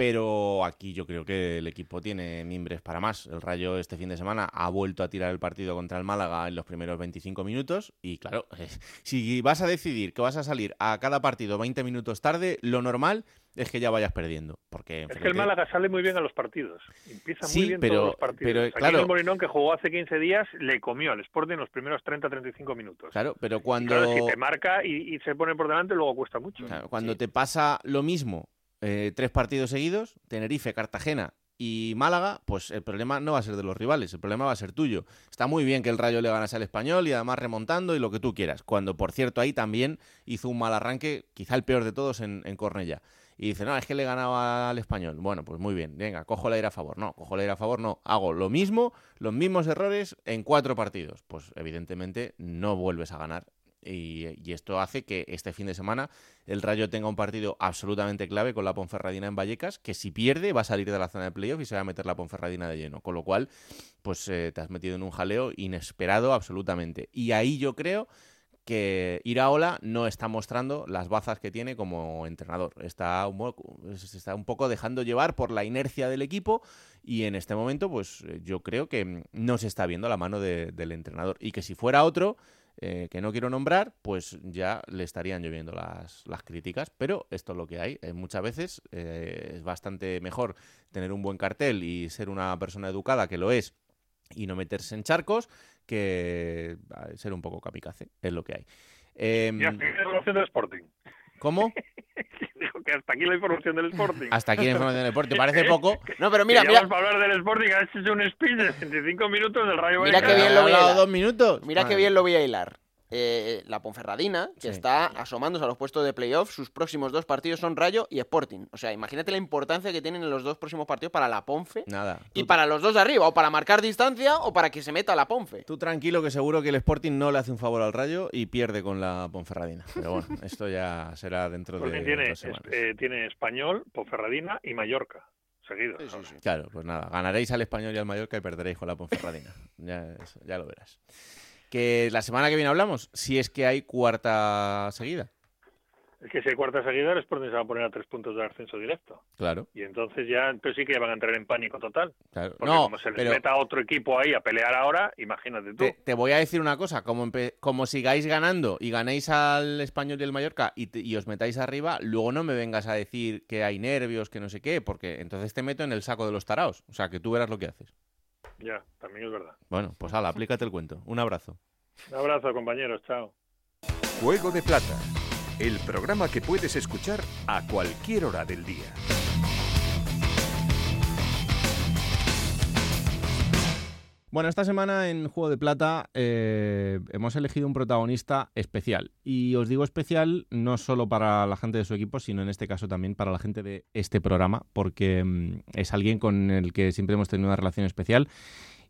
Pero aquí yo creo que el equipo tiene mimbres para más. El Rayo este fin de semana ha vuelto a tirar el partido contra el Málaga en los primeros 25 minutos. Y claro, [LAUGHS] si vas a decidir que vas a salir a cada partido 20 minutos tarde, lo normal es que ya vayas perdiendo. Porque Es que el Málaga sale muy bien a los partidos. Empieza Sí, muy bien pero- todos los partidos. pero, Aquí claro- el Molinón, que jugó hace 15 días, le comió al Sporting los primeros 30-35 minutos. Claro, pero cuando... Claro, si te marca y, y se pone por delante, luego cuesta mucho. Claro, cuando te pasa lo mismo eh, tres partidos seguidos, Tenerife, Cartagena y Málaga, pues el problema no va a ser de los rivales, el problema va a ser tuyo. Está muy bien que el Rayo le ganase al Español y además remontando y lo que tú quieras. Cuando, por cierto, ahí también hizo un mal arranque, quizá el peor de todos en, en Cornella. Y dice, no, es que le ganaba al Español. Bueno, pues muy bien, venga, cojo la ira a favor. No, cojo la ira a favor, no. Hago lo mismo, los mismos errores en cuatro partidos. Pues evidentemente no vuelves a ganar y, y esto hace que este fin de semana el Rayo tenga un partido absolutamente clave con la Ponferradina en Vallecas, que si pierde va a salir de la zona de playoff y se va a meter la Ponferradina de lleno. Con lo cual, pues eh, te has metido en un jaleo inesperado absolutamente. Y ahí yo creo que Iraola no está mostrando las bazas que tiene como entrenador. Está un, poco, se está un poco dejando llevar por la inercia del equipo y en este momento, pues eh, yo creo que no se está viendo la mano de- del entrenador. Y que si fuera otro, eh, que no quiero nombrar, pues ya le estarían lloviendo las, las críticas. Pero esto es lo que hay. Eh, muchas veces eh, es bastante mejor tener un buen cartel y ser una persona educada, que lo es, y no meterse en charcos, que ah, ser un poco kamikaze. Es lo que hay. Em, Y del Sporting. ¿Cómo? [LAUGHS] Que hasta aquí la información del Sporting. [LAUGHS] Hasta aquí la información del deporte. Parece [LAUGHS] poco. No, pero mira, Que mira, llevamos para hablar del Sporting, has hecho un speech de 65 minutos del Rayo Mira Vallecano. qué bien lo voy a hilar. dos minutos. Mira qué Madre. bien lo voy a hilar. Eh, la Ponferradina, que Sí. está asomándose a los puestos de playoff, sus próximos dos partidos son Rayo y Sporting. O sea, imagínate la importancia que tienen en los dos próximos partidos para la Ponfe Nada. y para los dos de arriba, o para marcar distancia o para que se meta la Ponfe. Tú tranquilo que seguro que el Sporting no le hace un favor al Rayo y pierde con la Ponferradina. Pero bueno, [LAUGHS] esto ya será dentro de Sporting tiene, dos semanas. eh, tiene Español, Ponferradina y Mallorca. Seguidos. ahora. Claro, pues nada, ganaréis al Español y al Mallorca y perderéis con la Ponferradina. ya, eso- ya lo verás. Que la semana que viene hablamos, si es que hay cuarta seguida. Es que si hay cuarta seguida, el Sporting se va a poner a tres puntos del ascenso directo. Claro, Y entonces ya, entonces sí que van a entrar en pánico total. claro. Porque No, como se les pero meta otro equipo ahí a pelear ahora, imagínate tú. te, te voy a decir una cosa, como, como sigáis ganando y ganéis al Español y al Mallorca y, te- y os metáis arriba, luego no me vengas a decir que hay nervios, que no sé qué, porque entonces te meto en el saco de los taraos. O sea, que tú verás lo que haces. Ya, también es verdad. Bueno, pues hala, aplícate el cuento. Un abrazo. Un abrazo, compañeros. Chao. Juego de Plata, el programa que puedes escuchar a cualquier hora del día. Bueno, esta semana en Juego de Plata eh, hemos elegido un protagonista especial. Y os digo especial no solo para la gente de su equipo, sino en este caso también para la gente de este programa, porque mm, es alguien con el que siempre hemos tenido una relación especial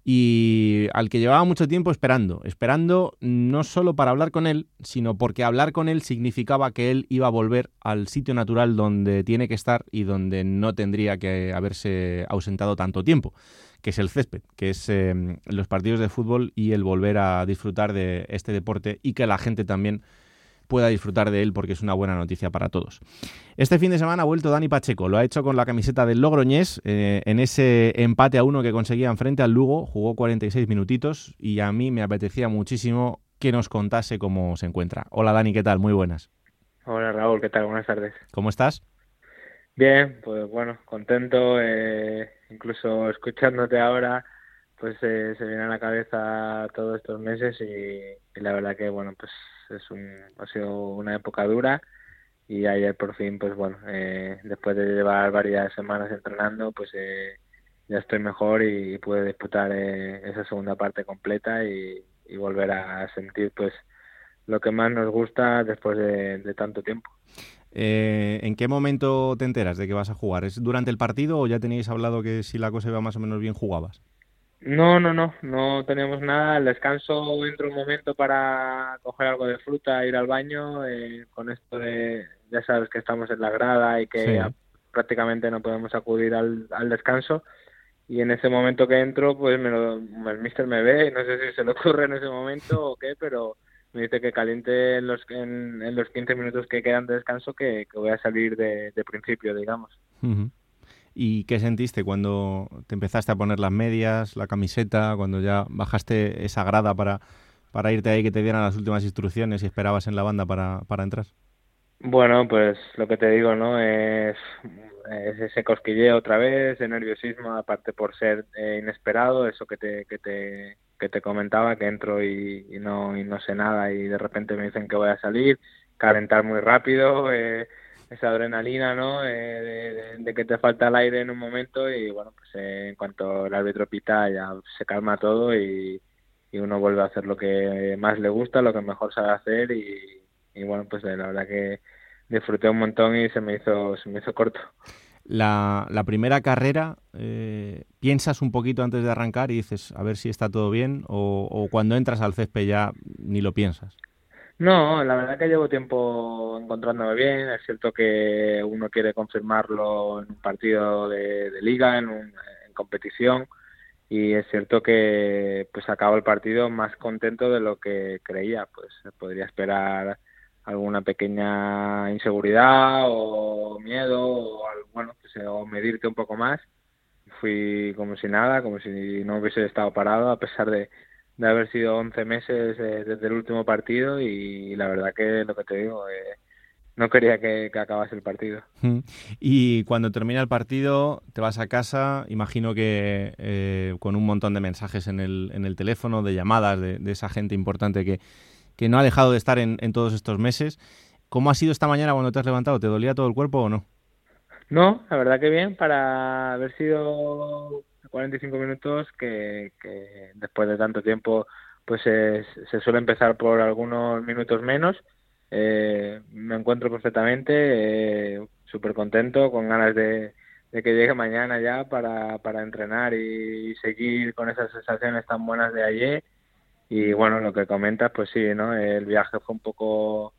y al que llevaba mucho tiempo esperando, esperando no solo para hablar con él, sino porque hablar con él significaba que él iba a volver al sitio natural donde tiene que estar y donde no tendría que haberse ausentado tanto tiempo, que es el césped, que es eh, los partidos de fútbol y el volver a disfrutar de este deporte y que la gente también pueda disfrutar de él porque es una buena noticia para todos. Este fin de semana ha vuelto Dani Pacheco, lo ha hecho con la camiseta del Logroñés eh, en ese empate a uno que conseguían frente al Lugo, jugó 46 minutitos y a mí me apetecía muchísimo que nos contase cómo se encuentra. Hola Dani, ¿qué tal? Muy buenas. Hola Raúl, ¿qué tal? Buenas tardes. ¿Cómo estás? Bien, pues bueno, contento. eh, incluso escuchándote ahora, pues eh, se viene a la cabeza todos estos meses y, la verdad que, bueno, pues es un, ha sido una época dura y ayer por fin, pues bueno, eh, después de llevar varias semanas entrenando, pues eh, ya estoy mejor y, pude disputar esa segunda parte completa y, y volver a sentir, pues, lo que más nos gusta después de tanto tiempo. Eh, ¿En qué momento te enteras de que vas a jugar? ¿Es durante el partido o ya teníais hablado que si la cosa iba más o menos bien jugabas? No, no, no, no teníamos nada. El descanso entra un momento para coger algo de fruta, ir al baño. Eh, con esto de, ya sabes que estamos en la grada y que prácticamente no podemos acudir al, al descanso. Y en ese momento que entro, pues me lo, el mister me ve y no sé si se le ocurre en ese momento o qué, pero me dice que caliente en los, en, los 15 minutos que quedan de descanso que, voy a salir de, principio, digamos. ¿Y qué sentiste cuando te empezaste a poner las medias, la camiseta, cuando ya bajaste esa grada para, para irte ahí que te dieran las últimas instrucciones y esperabas en la banda para, para entrar? Bueno, pues lo que te digo, ¿no? Es, ese cosquilleo otra vez, ese nerviosismo, aparte por ser eh, inesperado, eso que te, que te que te comentaba que entro y, no y no sé nada y de repente me dicen que voy a salir calentar muy rápido eh, esa adrenalina no eh, de, que te falta el aire en un momento y bueno pues eh, en cuanto el árbitro pita ya se calma todo y, y, uno vuelve a hacer lo que más le gusta lo que mejor sabe hacer y, y bueno pues la verdad que disfruté un montón y se me hizo se me hizo corto la, la primera carrera, eh, ¿piensas un poquito antes de arrancar y dices a ver si está todo bien? O, cuando entras al césped ya ni lo piensas? No, la verdad que llevo tiempo encontrándome bien. Es cierto que uno quiere confirmarlo en un partido de, liga, en, un, competición, y es cierto que pues acabo el partido más contento de lo que creía. Pues podría esperar alguna pequeña inseguridad o miedo o bueno pues, o medirte un poco más fui como si nada como si no hubiese estado parado a pesar de, de haber sido 11 meses eh, desde el último partido y, la verdad que lo que te digo eh, no quería que, acabase el partido. Y cuando termina el partido, te vas a casa, imagino que eh, con un montón de mensajes en el, en el teléfono, de llamadas de, de esa gente importante que, que no ha dejado de estar en, todos estos meses. ¿Cómo ha sido esta mañana cuando te has levantado? ¿Te dolía todo el cuerpo o no? No, la verdad que bien, para haber sido 45 minutos que, después de tanto tiempo pues se, suele empezar por algunos minutos menos. Eh, me encuentro perfectamente, eh, súper contento, con ganas de, que llegue mañana ya para, para entrenar y seguir con esas sensaciones tan buenas de ayer y bueno, lo que comentas, pues sí, ¿no? El viaje fue un poco...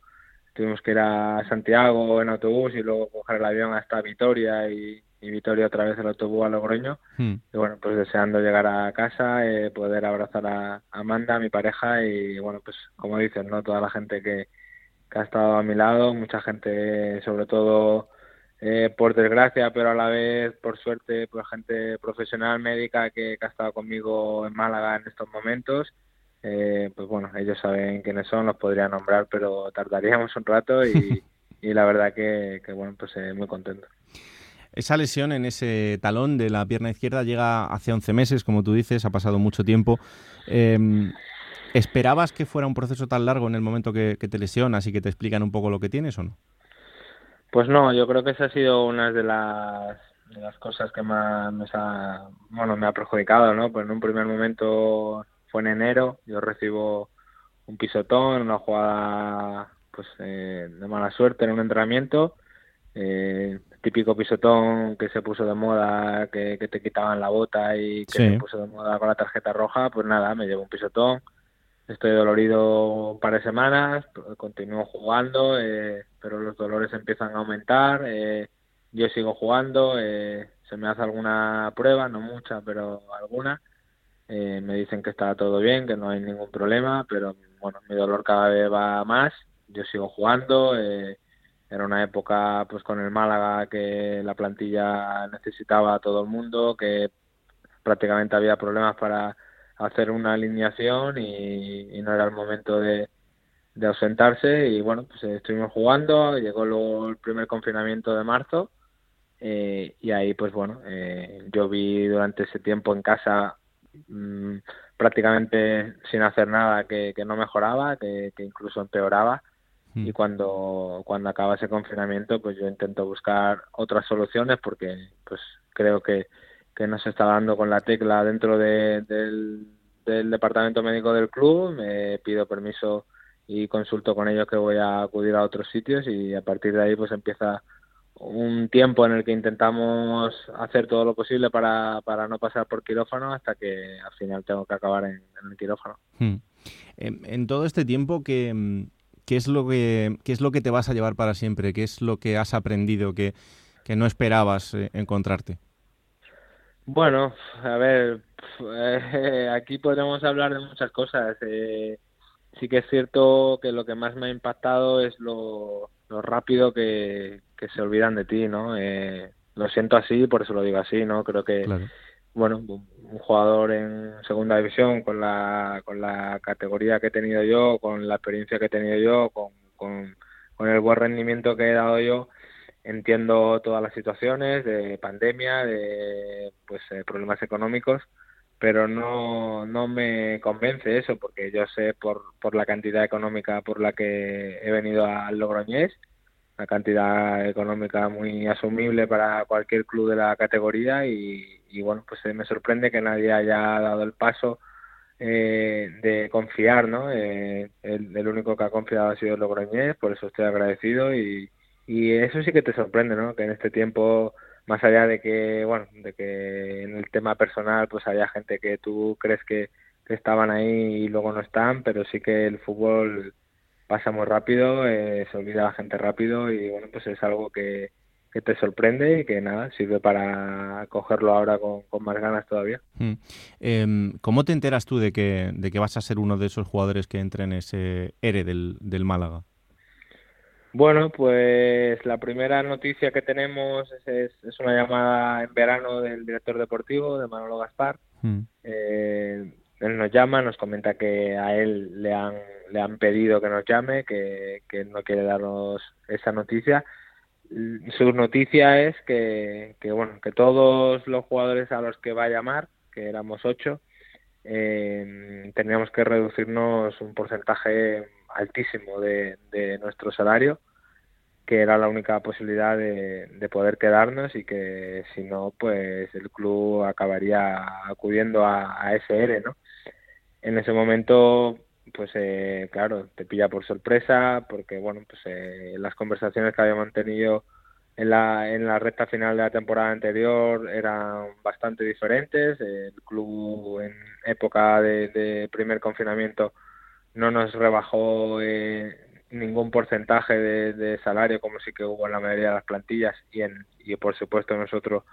Tuvimos que ir a Santiago en autobús y luego coger el avión hasta Vitoria y, Vitoria otra vez el autobús a Logroño. Hmm. Y bueno, pues deseando llegar a casa, eh, poder abrazar a Amanda, a mi pareja y bueno, pues como dices, ¿no? Toda la gente que, que ha estado a mi lado, mucha gente, sobre todo eh, por desgracia, pero a la vez, por suerte, pues gente profesional médica que, que ha estado conmigo en Málaga en estos momentos eh, pues bueno, ellos saben quiénes son, los podría nombrar, pero tardaríamos un rato y, [LAUGHS] la verdad que, bueno, pues eh, muy contento. Esa lesión en ese talón de la pierna izquierda llega hace 11 meses, como tú dices, ha pasado mucho tiempo. Em, ¿Esperabas que fuera un proceso tan largo en el momento que, te lesionas y que te explican un poco lo que tienes o no? Pues no, yo creo que esa ha sido una de las, de las cosas que más me ha, bueno, me ha perjudicado, ¿no? Pues en un primer momento fue en enero, yo recibo un pisotón, una jugada pues eh, de mala suerte en un entrenamiento, eh, típico pisotón que se puso de moda, que, te quitaban la bota y que se puso de moda con la tarjeta roja, pues nada, me llevo un pisotón, estoy dolorido un par de semanas, continúo jugando, eh, pero los dolores empiezan a aumentar, eh, yo sigo jugando, se me hace alguna prueba, no mucha, pero alguna, eh, me dicen que está todo bien, que no hay ningún problema, pero bueno, mi dolor cada vez va más. Yo sigo jugando. Eh, era una época pues con el Málaga que la plantilla necesitaba a todo el mundo, que prácticamente había problemas para hacer una alineación y, no era el momento de, ausentarse y bueno, pues estuvimos jugando, llegó luego el primer confinamiento de marzo Eh, y ahí, pues bueno, yo vi durante ese tiempo en casa mm, prácticamente sin hacer nada que, no mejoraba, que, incluso empeoraba. Y mm. cuando, cuando acaba ese confinamiento, pues yo intento buscar otras soluciones porque pues creo que, que no se está dando con la tecla dentro del, del departamento médico del club. Me pido permiso y consulto con ellos que voy a acudir a otros sitios y a partir de ahí pues empieza un tiempo en el que intentamos hacer todo lo posible para, para no pasar por quirófano hasta que al final tengo que acabar en, el quirófano. Hmm. En, todo este tiempo, ¿qué, qué, es lo que, ¿qué es lo que te vas a llevar para siempre? ¿Qué es lo que has aprendido que, que no esperabas eh, encontrarte? Bueno, a ver, [LAUGHS] aquí podemos hablar de muchas cosas. Eh, sí que es cierto que lo que más me ha impactado es lo, rápido que, se olvidan de ti, ¿no? Eh, lo siento así, por eso lo digo así, ¿no? Creo que, bueno, un jugador en segunda división con la, con la categoría que he tenido yo, con la experiencia que he tenido yo, con, con, el buen rendimiento que he dado yo, entiendo todas las situaciones de pandemia, de pues eh, problemas económicos, pero no, no me convence eso porque yo sé por, por la cantidad económica por la que he venido al Logroñés, una cantidad económica muy asumible para cualquier club de la categoría y, bueno, pues eh, me sorprende que nadie haya dado el paso eh, de confiar, ¿no? Eh, el, único que ha confiado ha sido el Logroñés, por eso estoy agradecido y, y eso sí que te sorprende, ¿no? Que en este tiempo más allá de que, bueno, de que en el tema personal pues haya gente que tú crees que, estaban ahí y luego no están, pero sí que el fútbol pasa muy rápido, eh, se olvida la gente rápido y bueno, pues es algo que, que te sorprende y que nada, sirve para cogerlo ahora con, más ganas todavía. Mm. Em, ¿Cómo te enteras tú de que, de que vas a ser uno de esos jugadores que entre en ese ERE del, del Málaga? Bueno, pues la primera noticia que tenemos es, es, una llamada en verano del director deportivo, de Manolo Gaspar. Hmm. Eh, él nos llama, nos comenta que a él le han, le han pedido que nos llame, que, que no quiere darnos esa noticia. Su noticia es que, que, bueno, que todos los jugadores a los que va a llamar, que éramos ocho, eh, teníamos que reducirnos un porcentaje altísimo de, nuestro salario, que era la única posibilidad de, de, poder quedarnos y que si no, pues el club acabaría acudiendo a, a SR, ¿no? En ese momento, pues eh, claro, te pilla por sorpresa porque, bueno, pues eh, las conversaciones que había mantenido en la, en la recta final de la temporada anterior eran bastante diferentes. El club en época de, primer confinamiento no nos rebajó eh, ningún porcentaje de, salario como sí que hubo en la mayoría de las plantillas y, en, y por supuesto nosotros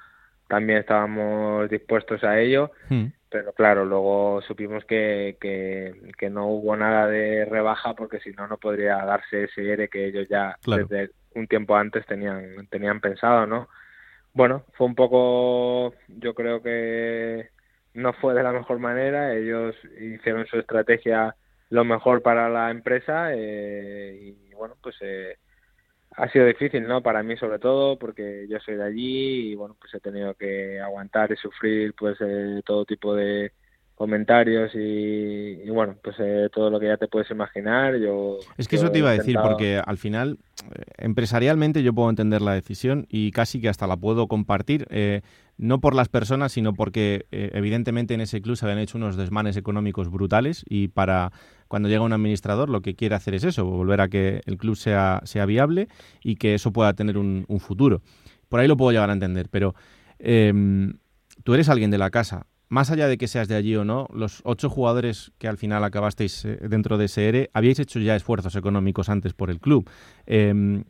también estábamos dispuestos a ello. Hmm. Pero claro, luego supimos que, que, no hubo nada de rebaja porque si no, no podría darse ese ERE que ellos ya desde un tiempo antes tenían, tenían pensado, ¿no? Bueno, fue un poco, yo creo que no fue de la mejor manera, ellos hicieron su estrategia lo mejor para la empresa eh, y bueno, pues eh, ha sido difícil, ¿no? Para mí sobre todo porque yo soy de allí y bueno, pues he tenido que aguantar y sufrir pues eh, todo tipo de comentarios y, bueno, pues todo lo que ya te puedes imaginar. Yo es que eso te iba a decir porque al final empresarialmente yo puedo entender la decisión y casi que hasta la puedo compartir no por las personas, sino porque evidentemente en ese club se habían hecho unos desmanes económicos brutales y para cuando llega un administrador lo que quiere hacer es eso, volver a que el club sea, sea viable y que eso pueda tener un, futuro. Por ahí lo puedo llegar a entender, pero em, tú eres alguien de la casa. Más allá de que seas de allí o no, los ocho jugadores que al final acabasteis eh, dentro de ese ERE, habíais hecho ya esfuerzos económicos antes por el club. Em,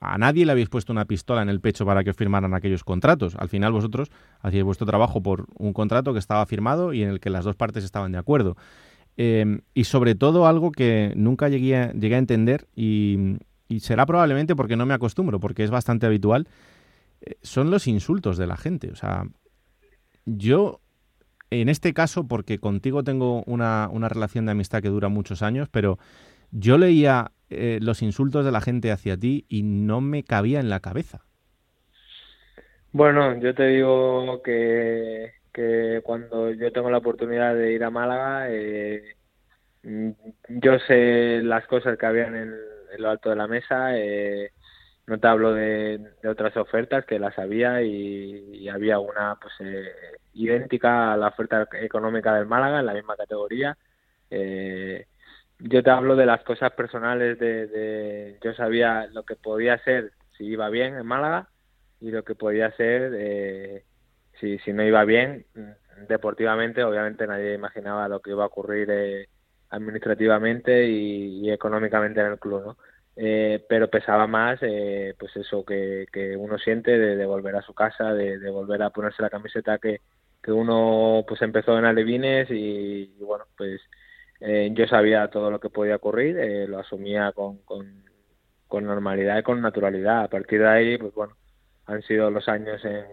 a nadie le habéis puesto una pistola en el pecho para que firmaran aquellos contratos. Al final vosotros hacíais vuestro trabajo por un contrato que estaba firmado y en el que las dos partes estaban de acuerdo. Em, y sobre todo algo que nunca llegué a, llegué a entender y, será probablemente porque no me acostumbro, porque es bastante habitual, eh, son los insultos de la gente. O sea, yo en este caso, porque contigo tengo una, relación de amistad que dura muchos años, pero yo leía eh, los insultos de la gente hacia ti y no me cabía en la cabeza. Bueno, yo te digo que, que cuando yo tengo la oportunidad de ir a Málaga, eh, yo sé las cosas que habían en, lo alto de la mesa. Eh, no te hablo de, otras ofertas que las había y, y había una pues eh, idéntica a la oferta económica del Málaga en la misma categoría. Eh, yo te hablo de las cosas personales de, de, yo sabía lo que podía ser si iba bien en Málaga y lo que podía ser eh, si, si no iba bien deportivamente obviamente nadie imaginaba lo que iba a ocurrir eh, administrativamente y, económicamente en el club no eh, pero pesaba más eh, pues eso que, que uno siente de, volver a su casa de, volver a ponerse la camiseta que, que uno pues empezó en Alevines y, y bueno pues eh, yo sabía todo lo que podía ocurrir eh, lo asumía con, con, con normalidad y con naturalidad. A partir de ahí pues bueno han sido los años en,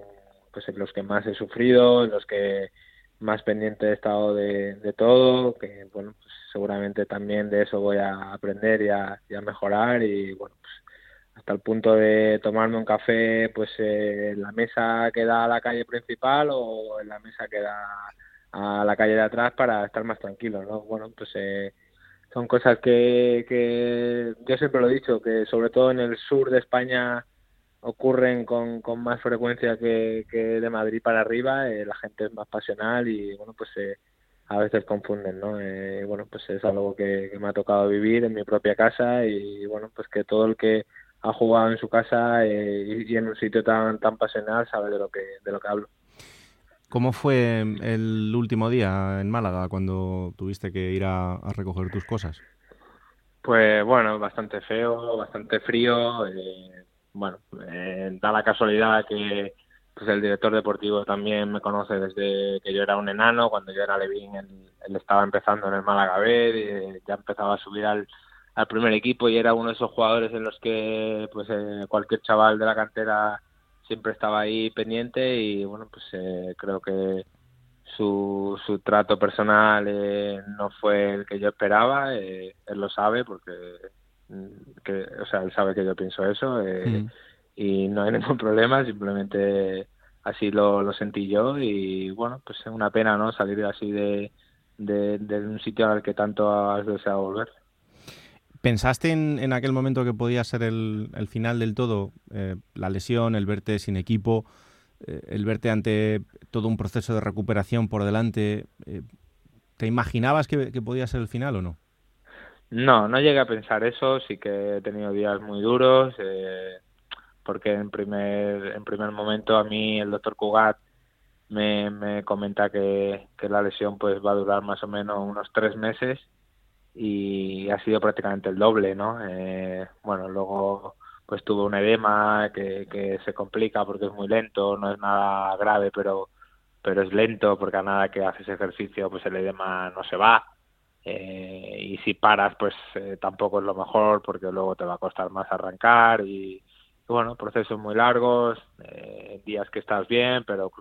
pues en los que más he sufrido en los que más pendiente he estado de, de todo que bueno pues seguramente también de eso voy a aprender y a, mejorar y bueno pues hasta el punto de tomarme un café pues eh, en la mesa que da a la calle principal o en la mesa que da a la calle de atrás para estar más tranquilo no bueno pues eh, son cosas que, que yo siempre lo he dicho que sobre todo en el sur de España ocurren con, con más frecuencia que, que de Madrid para arriba eh, la gente es más pasional y bueno pues eh, a veces confunden, ¿no? Eh, bueno, pues es algo que, que, me ha tocado vivir en mi propia casa y bueno, pues que todo el que ha jugado en su casa eh, y, y, en un sitio tan tan pasional sabe de lo que de lo que hablo. ¿Cómo fue el último día en Málaga cuando tuviste que ir a, a recoger tus cosas? Pues bueno, bastante feo, bastante frío. Eh, bueno, eh, da la casualidad que pues el director deportivo también me conoce desde que yo era un enano, cuando yo era Levín, él, estaba empezando en el Málaga B, ya empezaba a subir al, al, primer equipo y era uno de esos jugadores en los que pues eh, cualquier chaval de la cantera siempre estaba ahí pendiente y bueno, pues eh, creo que su, su trato personal eh, no fue el que yo esperaba, eh, él lo sabe porque que, o sea, él sabe que yo pienso eso. Mm y no hay [LAUGHS] ningún problema, simplemente así lo, lo sentí yo y bueno, pues es una pena no salir así de, de, de un sitio al que tanto has deseado volver. ¿Pensaste en, en aquel momento que podía ser el, el final del todo? Eh, la lesión, el verte sin equipo, eh, el verte ante todo un proceso de recuperación por delante. Eh, ¿Te imaginabas que, que, podía ser el final o no? No, no llegué a pensar eso. Sí que he tenido días muy duros. Eh, porque en primer, en primer momento a mí el doctor Cugat me, me comenta que, que la lesión pues va a durar más o menos unos tres meses y ha sido prácticamente el doble, ¿no? Eh, bueno, luego pues tuve un edema que, que se complica porque es muy lento, no es nada grave, pero pero es lento porque a nada que haces ejercicio pues el edema no se va eh, y si paras pues eh, tampoco es lo mejor porque luego te va a costar más arrancar y, bueno, procesos muy largos, eh, días que estás bien, pero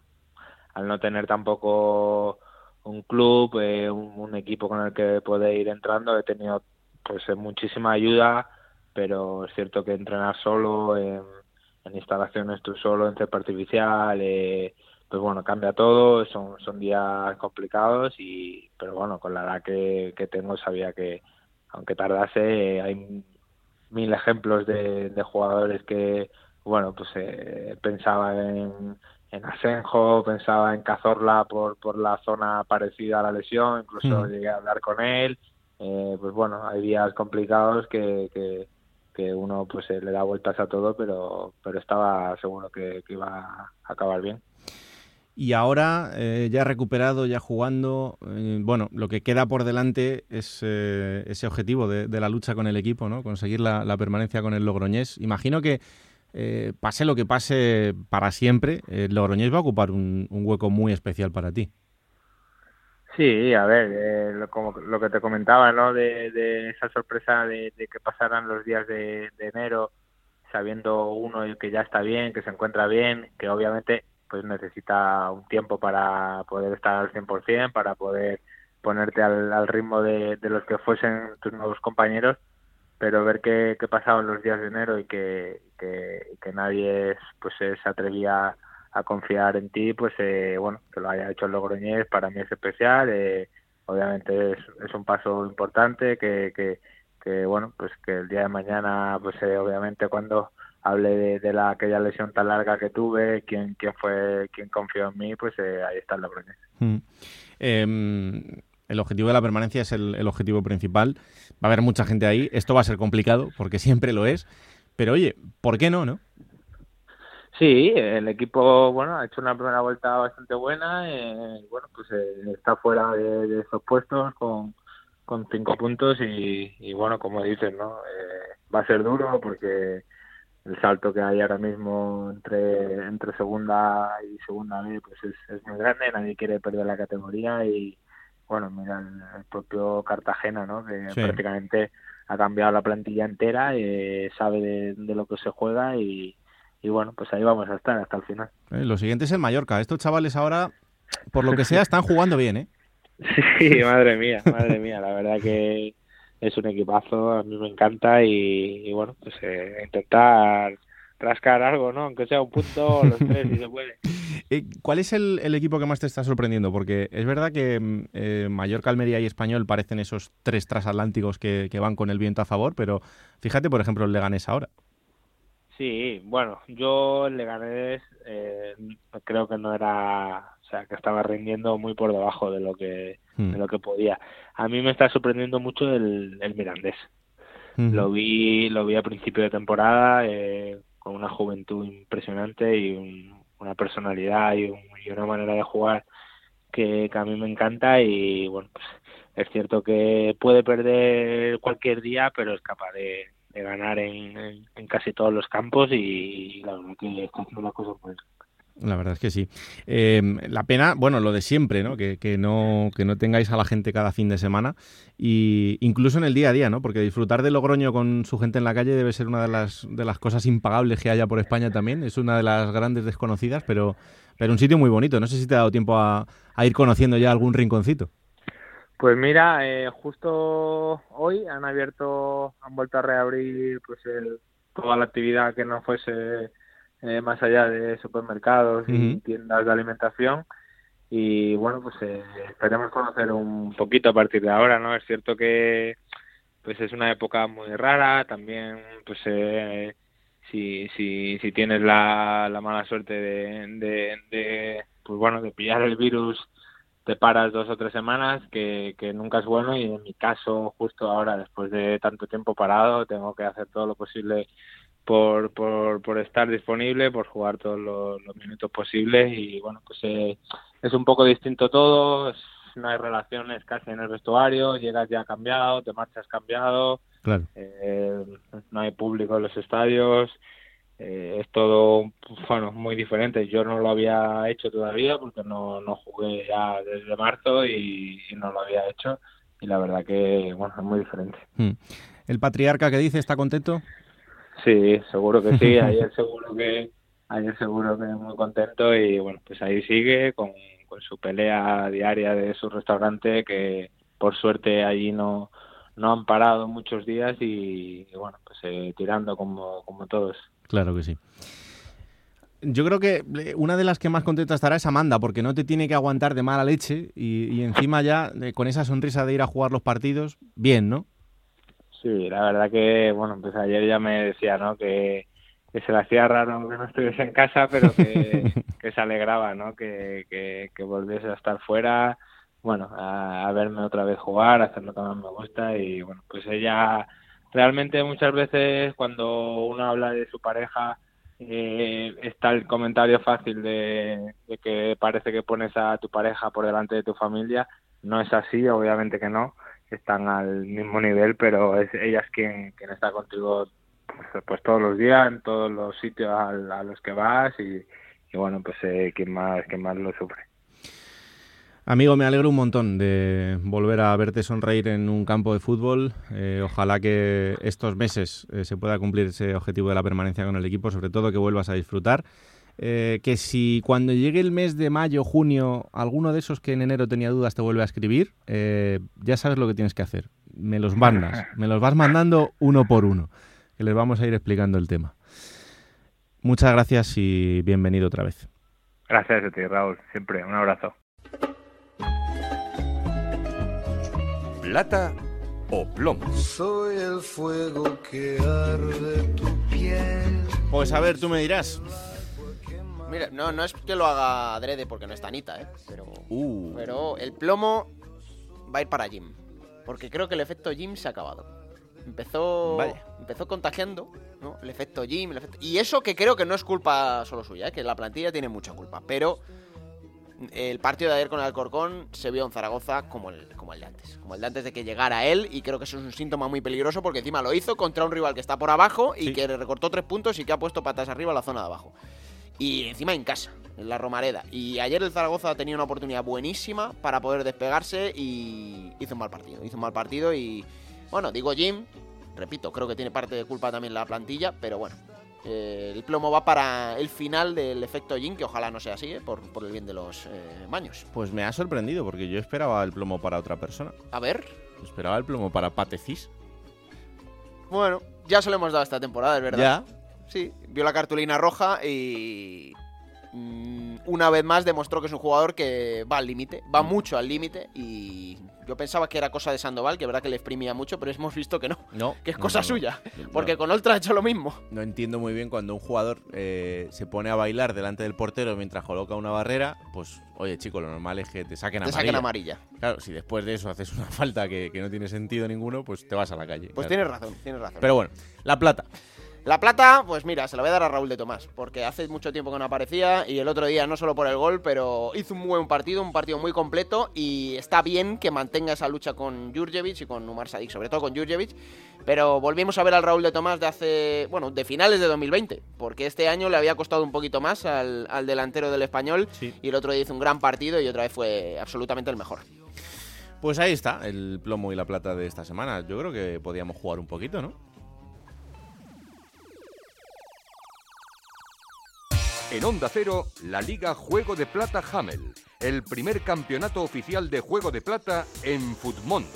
al no tener tampoco un club, eh, un, un, equipo con el que puede ir entrando, he tenido pues muchísima ayuda, pero es cierto que entrenar solo en instalaciones tú solo en cepa artificial, eh, pues bueno, cambia todo, son, son días complicados y pero bueno, con la edad que, que tengo sabía que aunque tardase hay mil ejemplos de, de jugadores que, bueno, pues eh, pensaba en, en Asenjo, pensaba en Cazorla por, por la zona parecida a la lesión, incluso mm. llegué a hablar con él. Eh, pues bueno, hay días complicados que, que, que uno pues eh, le da vueltas a todo, pero, pero estaba seguro que, que iba a acabar bien. Y ahora, eh, ya recuperado, ya jugando, eh, bueno, lo que queda por delante es eh, ese objetivo de, la lucha con el equipo, ¿no? Conseguir la, permanencia con el Logroñés. Imagino que, eh, pase lo que pase para siempre, el Logroñés va a ocupar un, hueco muy especial para ti. Sí, a ver, lo, como lo que te comentaba, ¿no? De, de esa sorpresa de, de, que pasaran los días de, de enero sabiendo uno que ya está bien, que se encuentra bien, que obviamente pues necesita un tiempo para poder estar al 100%, para poder ponerte al, al ritmo de, de, los que fuesen tus nuevos compañeros, pero ver que, que pasaban los días de enero y que, que, nadie pues se atrevía a confiar en ti, pues eh, bueno, que lo haya hecho el Logroñés para mí es especial. Eh, obviamente es, es, un paso importante que, que, que, bueno, pues que el día de mañana, pues eh, obviamente cuando hable de, la aquella lesión tan larga que tuve, quién, quién fue, quién confió en mí, pues eh, ahí está el Logroñés. Mm. Eh, el objetivo de la permanencia es el, el objetivo principal. Va a haber mucha gente ahí. Esto va a ser complicado, porque siempre lo es. Pero oye, ¿por qué no, no? Sí, el equipo, bueno, ha hecho una primera vuelta bastante buena. Eh, bueno, pues eh, está fuera de, de, esos puestos con, con cinco puntos y, y bueno, como dices, ¿no? Eh, va a ser duro porque el salto que hay ahora mismo entre entre segunda y segunda B pues es, es muy grande. Nadie quiere perder la categoría y bueno, mira el, el propio Cartagena, ¿no? Que sí. prácticamente ha cambiado la plantilla entera, eh, sabe de, de lo que se juega y y bueno, pues ahí vamos a estar hasta el final. Eh, lo siguiente es el Mallorca. Estos chavales ahora, por lo que sea, [LAUGHS] están jugando bien, ¿eh? Sí, madre mía, madre mía. La verdad que es un equipazo, a mí me encanta y, y bueno, pues eh, intentar rascar algo, ¿no? Aunque sea un punto, los [LAUGHS] tres, si se puede. ¿Cuál es el, el, equipo que más te está sorprendiendo? Porque es verdad que eh, Mallorca, Almería y Español parecen esos tres transatlánticos que, que van con el viento a favor, pero fíjate, por ejemplo, el Leganés ahora. Sí, bueno, yo el Leganés eh, creo que no era, o sea, que estaba rindiendo muy por debajo de lo que Hmm. mm. de lo que podía. A mí me está sorprendiendo mucho el, el Mirandés. Hmm. Mm. Lo vi, lo vi a principio de temporada eh, con una juventud impresionante y un, una personalidad y, un, y, una manera de jugar que, que a mí me encanta y bueno, pues es cierto que puede perder cualquier día, pero es capaz de, de ganar en, en, en, casi todos los campos y, y la verdad que está haciendo las cosas muy la verdad es que sí. Eh, la pena, bueno, lo de siempre, ¿no? Que, que, ¿no? que no tengáis a la gente cada fin de semana y incluso en el día a día, ¿no? Porque disfrutar de Logroño con su gente en la calle debe ser una de las, de las cosas impagables que haya por España también. Es una de las grandes desconocidas, pero, pero un sitio muy bonito. No sé si te ha dado tiempo a, a ir conociendo ya algún rinconcito. Pues mira, eh, justo hoy han abierto, han vuelto a reabrir pues el, toda la actividad que no fuese eh, más allá de supermercados uh -huh. y tiendas de alimentación. Y bueno pues eh, esperemos conocer un poquito a partir de ahora no es cierto que pues es una época muy rara también pues eh, si si si tienes la, la mala suerte de, de, de pues bueno de pillar el virus te paras dos o tres semanas que, que nunca es bueno. Y en mi caso justo ahora después de tanto tiempo parado tengo que hacer todo lo posible por, por, por estar disponible, por jugar todos los, los minutos posibles y bueno, pues eh, es un poco distinto todo, no hay relaciones casi en el vestuario, llegas ya cambiado, te marchas cambiado, claro. eh, no hay público en los estadios, eh, es todo bueno muy diferente. Yo no lo había hecho todavía porque no, no jugué ya desde marzo y, y no lo había hecho y la verdad que bueno es muy diferente. Hmm. ¿El patriarca que dice está contento? Sí, seguro que sí. Ayer [LAUGHS] seguro que ayer seguro que muy contento y bueno, pues ahí sigue con, con su pelea diaria de su restaurante que por suerte allí no no han parado muchos días y, y bueno, pues eh, tirando como, como todos. Claro que sí. Yo creo que una de las que más contenta estará es Amanda, porque no te tiene que aguantar de mala leche y, y encima ya eh, con esa sonrisa de ir a jugar los partidos, bien, ¿no? Sí, la verdad que, bueno, pues ayer ya me decía, ¿no? Que, que se le hacía raro que no estuviese en casa, pero que, [LAUGHS] que se alegraba, ¿no? Que, que, que, volviese a estar fuera, bueno, a, a, verme otra vez jugar, a hacer lo que más me gusta y, bueno, pues ella realmente muchas veces cuando uno habla de su pareja eh, está el comentario fácil de, de que parece que pones a tu pareja por delante de tu familia, no es así, obviamente que no, están al mismo nivel, pero es ella es quien, quien está contigo pues, pues, todos los días, en todos los sitios a, a los que vas y, bueno, pues eh, quien más quien más lo sufre. Amigo, me alegro un montón de volver a verte sonreír en un campo de fútbol. Eh, ojalá que estos meses eh, se pueda cumplir ese objetivo de la permanencia con el equipo, sobre todo que vuelvas a disfrutar. Eh, que si cuando llegue el mes de mayo, junio, alguno de esos que en enero tenía dudas te vuelve a escribir, eh, ya sabes lo que tienes que hacer. Me los mandas, [LAUGHS] me los vas mandando uno por uno, que les vamos a ir explicando el tema. Muchas gracias y bienvenido otra vez. Gracias a ti, Raúl. Siempre. Un abrazo. Plata o plomo. Soy el fuego que arde tu piel. Pues a ver, tú me dirás. Mira, no, no es que lo haga adrede porque no está Anita, ¿eh? Pero, Uh. pero el plomo va a ir para Jim. Porque creo que el efecto Jim se ha acabado. Empezó, Vaya. empezó contagiando, ¿no? El efecto Jim, el efecto... Y eso que creo que no es culpa solo suya, ¿eh? que la plantilla tiene mucha culpa. Pero el partido de ayer con el Alcorcón se vio en Zaragoza como el, como el de antes. Como el de antes de que llegara él. Y creo que eso es un síntoma muy peligroso porque encima lo hizo contra un rival que está por abajo y que recortó tres puntos y que ha puesto patas arriba a la zona de abajo. Y encima en casa, en la Romareda. Y ayer el Zaragoza tenía una oportunidad buenísima para poder despegarse y hizo un mal partido. Hizo un mal partido y, bueno, digo Jim, repito, creo que tiene parte de culpa también la plantilla, pero bueno. eh, el plomo va para el final del efecto Jim, que ojalá no sea así, eh, por, por el bien de los eh, baños. Pues me ha sorprendido porque yo esperaba el plomo para otra persona. A ver. Esperaba el plomo para Patecis. Bueno, ya se lo hemos dado esta temporada, es verdad. Ya. Sí, vio la cartulina roja y mm, una vez más demostró que es un jugador que va al límite, va mucho al límite y yo pensaba que era cosa de Sandoval, que verdad que le exprimía mucho, pero hemos visto que no, No. que es cosa no, no. suya, No. porque con Oltra ha hecho lo mismo. No entiendo muy bien cuando un jugador eh, se pone a bailar delante del portero mientras coloca una barrera, pues oye chico, lo normal es que te saquen Te amarilla. saquen amarilla. Claro, si después de eso haces una [LAUGHS] falta que, que no tiene sentido ninguno, pues te vas a la calle. Pues claro. tienes razón, tienes razón. Pero bueno, la plata. La plata, pues mira, se la voy a dar a Raúl de Tomás, porque hace mucho tiempo que no aparecía y el otro día no solo por el gol, pero hizo un buen partido, un partido muy completo y está bien que mantenga esa lucha con Jurjevic y con Umar Sadik, sobre todo con Jurjevic, pero volvimos a ver al Raúl de Tomás de hace, bueno, de finales de 2020, porque este año le había costado un poquito más al, al delantero del español y el otro día hizo un gran partido y otra vez fue absolutamente el mejor. Pues ahí está, el plomo y la plata de esta semana. Yo creo que podíamos jugar un poquito, ¿no? En Onda Cero, la Liga Juego de Plata Hamel, el primer campeonato oficial de Juego de Plata en Futmundo.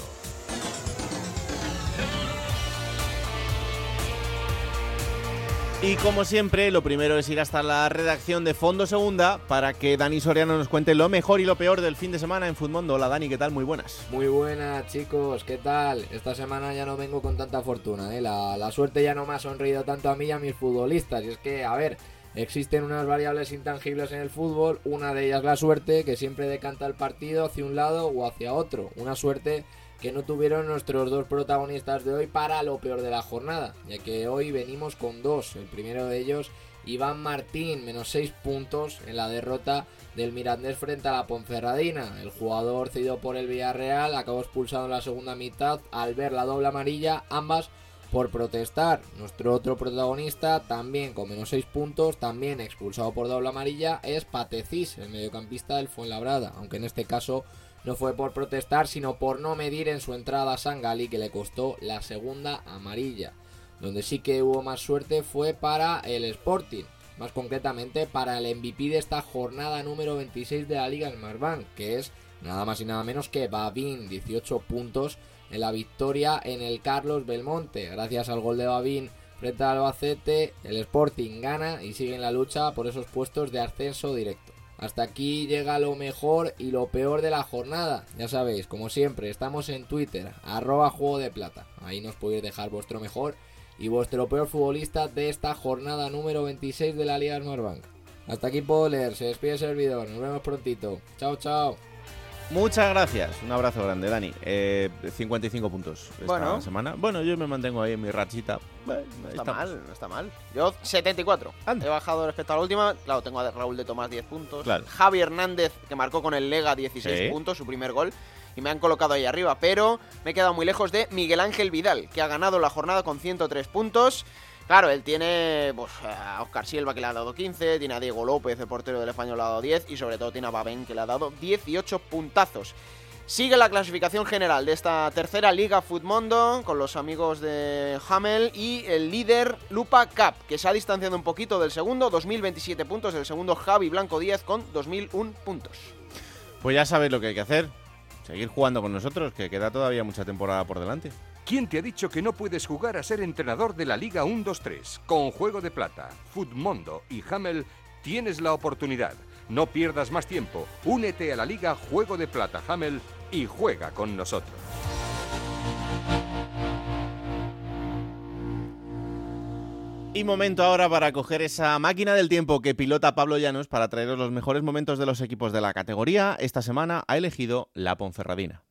Y como siempre, lo primero es ir hasta la redacción de Fondo Segunda para que Dani Soriano nos cuente lo mejor y lo peor del fin de semana en Futmundo. Hola Dani, ¿qué tal? Muy buenas. Muy buenas chicos, ¿qué tal? Esta semana ya no vengo con tanta fortuna, ¿eh? la, la suerte ya no me ha sonreído tanto a mí y a mis futbolistas. Y es que, a ver, existen unas variables intangibles en el fútbol, una de ellas la suerte, que siempre decanta el partido hacia un lado o hacia otro. Una suerte que no tuvieron nuestros dos protagonistas de hoy para lo peor de la jornada, ya que hoy venimos con dos. El primero de ellos, Iván Martín, menos 6 puntos en la derrota del Mirandés frente a la Ponferradina. El jugador cedido por el Villarreal acabó expulsado en la segunda mitad al ver la doble amarilla, ambas por protestar. Nuestro otro protagonista, también con menos 6 puntos, también expulsado por doble amarilla, es Patecís, el mediocampista del Fuenlabrada, aunque en este caso no fue por protestar, sino por no medir en su entrada a Sangali, que le costó la segunda amarilla. Donde sí que hubo más suerte fue para el Sporting, más concretamente para el MVP de esta jornada número 26 de la Liga Smartbank, que es nada más y nada menos que Babín, 18 puntos en la victoria en el Carlos Belmonte. Gracias al gol de Babín frente al Albacete, el Sporting gana y sigue en la lucha por esos puestos de ascenso directo. Hasta aquí llega lo mejor y lo peor de la jornada. Ya sabéis, como siempre, estamos en Twitter, arroba juego de plata. Ahí nos podéis dejar vuestro mejor y vuestro peor futbolista de esta jornada número 26 de la Liga Smartbank. Hasta aquí puedo leer, se despide el servidor, nos vemos prontito. Chao, chao. Muchas gracias. Un abrazo grande, Dani. Eh, 55 puntos esta Bueno. semana. Bueno, yo me mantengo ahí en mi rachita. Bueno, No está estamos. mal, no está mal. Yo 74. He bajado respecto a la última. Claro, tengo a Raúl de Tomás 10 puntos. Claro. Javi Hernández, que marcó con el Lega 16 Sí. puntos, su primer gol. Y me han colocado ahí arriba. Pero me he quedado muy lejos de Miguel Ángel Vidal, que ha ganado la jornada con 103 puntos. Claro, él tiene pues, a Oscar Silva, que le ha dado 15. Tiene a Diego López, el portero del español, le ha dado 10. Y sobre todo tiene a Babén, que le ha dado 18 puntazos. Sigue la clasificación general de esta tercera Liga Futmundo con los amigos de Hamel y el líder Lupa Cup, que se ha distanciado un poquito del segundo, 2027 puntos, el segundo Javi Blanco Díaz con 2001 puntos. Pues ya sabéis lo que hay que hacer. Seguir jugando con nosotros, que queda todavía mucha temporada por delante. ¿Quién te ha dicho que no puedes jugar a ser entrenador de la Liga 1-2-3? Con Juego de Plata, Futmundo y Hamel tienes la oportunidad. No pierdas más tiempo. Únete a la Liga Juego de Plata Hamel y juega con nosotros. Y momento ahora para coger esa máquina del tiempo que pilota Pablo Llanos para traeros los mejores momentos de los equipos de la categoría. Esta semana ha elegido la Ponferradina.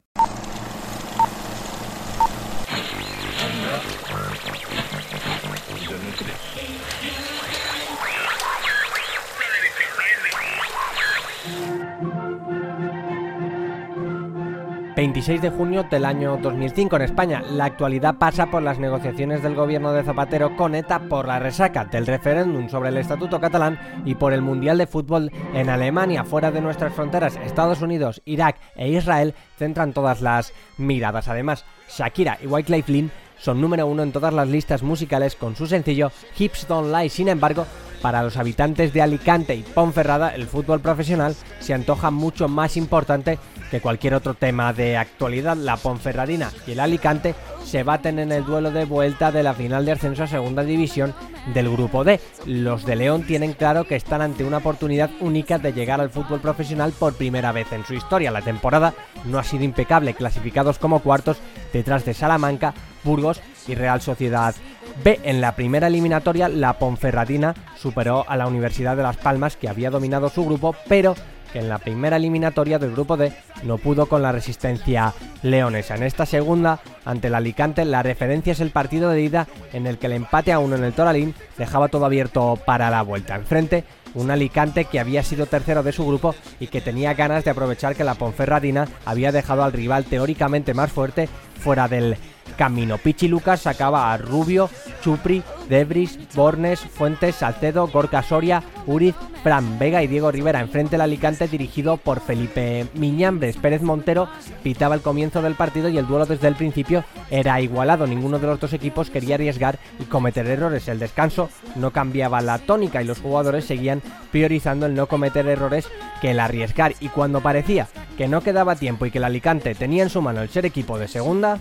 26 de junio del año 2005 en España. La actualidad pasa por las negociaciones del gobierno de Zapatero con ETA por la resaca del referéndum sobre el Estatuto catalán y por el Mundial de Fútbol en Alemania. Fuera de nuestras fronteras, Estados Unidos, Irak e Israel centran todas las miradas. Además, Shakira y White Lynn son número uno en todas las listas musicales con su sencillo Hips Don't Lie. Sin embargo, para los habitantes de Alicante y Ponferrada, el fútbol profesional se antoja mucho más importante que cualquier otro tema de actualidad. La Ponferradina y el Alicante se baten en el duelo de vuelta de la final de ascenso a Segunda División del Grupo D. Los de León tienen claro que están ante una oportunidad única de llegar al fútbol profesional por primera vez en su historia. La temporada no ha sido impecable, clasificados como cuartos detrás de Salamanca, Burgos y Real Sociedad B. En la primera eliminatoria, la Ponferradina superó a la Universidad de Las Palmas, que había dominado su grupo, pero que en la primera eliminatoria del grupo D no pudo con la resistencia leonesa. En esta segunda, ante el Alicante, la referencia es el partido de ida en el que el empate a uno en el Toralín dejaba todo abierto para la vuelta. Enfrente, un Alicante que había sido tercero de su grupo y que tenía ganas de aprovechar que la Ponferradina había dejado al rival teóricamente más fuerte fuera del camino. Pichi Lucas sacaba a Rubio, Chupri, Debris, Bornes, Fuentes, Salcedo, Gorka Soria, Uriz, Fran Vega y Diego Rivera. Enfrente el Alicante dirigido por Felipe Miñambres. Pérez Montero pitaba el comienzo del partido y el duelo desde el principio era igualado. Ninguno de los dos equipos quería arriesgar y cometer errores. El descanso no cambiaba la tónica y los jugadores seguían priorizando el no cometer errores que el arriesgar. Y cuando parecía que no quedaba tiempo y que el Alicante tenía en su mano el ser equipo de segunda,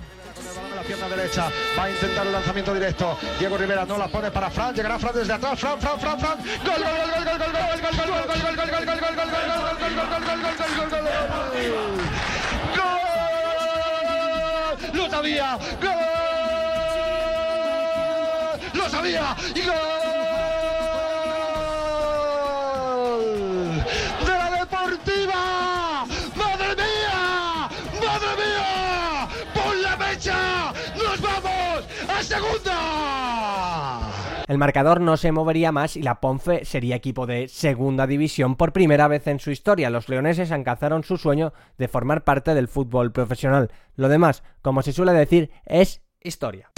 pierna derecha, va a intentar el lanzamiento directo. Diego Rivera no la pone para Fran, llegará Fran desde atrás, Fran, Fran, Fran, Fran. Gol, gol, gol, gol, gol, gol, gol, gol, gol, gol, gol, gol, gol, gol, gol, gol, gol, gol, gol, gol, ¡Lo sabía! ¡Gol! ¡Lo sabía! ¡Y El marcador no se movería más y la Ponfe sería equipo de segunda división por primera vez en su historia. Los leoneses alcanzaron su sueño de formar parte del fútbol profesional. Lo demás, como se suele decir, es historia.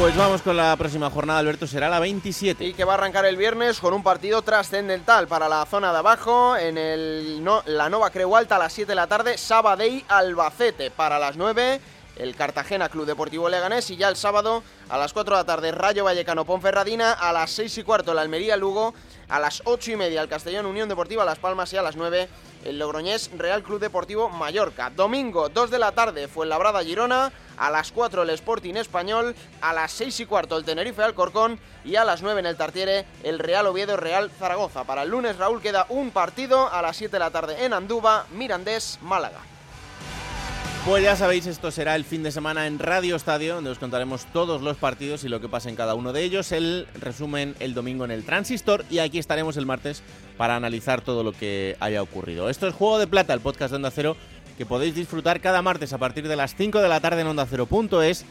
Pues vamos con la próxima jornada, Alberto, será la 27. Y que va a arrancar el viernes con un partido trascendental para la zona de abajo, en el, la Nova Creu Alta a las 7 de la tarde, Sabadell Albacete para las 9 el Cartagena Club Deportivo Leganés y ya el sábado a las 4 de la tarde Rayo Vallecano Ponferradina, a las 6 y cuarto la Almería Lugo, a las 8 y media el Castellón Unión Deportiva Las Palmas y a las 9 el Logroñés Real Club Deportivo Mallorca. Domingo 2 de la tarde fue el Labrada Girona, a las 4 el Sporting Español, a las 6 y cuarto el Tenerife Alcorcón y a las 9 en el Tartiere el Real Oviedo Real Zaragoza. Para el lunes Raúl queda un partido a las 7 de la tarde en Andúba, Mirandés, Málaga. Pues ya sabéis, esto será el fin de semana en Radio Estadio, donde os contaremos todos los partidos y lo que pasa en cada uno de ellos. El resumen el domingo en el Transistor y aquí estaremos el martes para analizar todo lo que haya ocurrido. Esto es Juego de Plata, el podcast de Onda Cero, que podéis disfrutar cada martes a partir de las 5 de la tarde en Onda Cero.es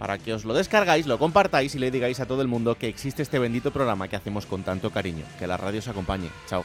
para que os lo descargáis, lo compartáis y le digáis a todo el mundo que existe este bendito programa que hacemos con tanto cariño. Que la radio os acompañe. Chao.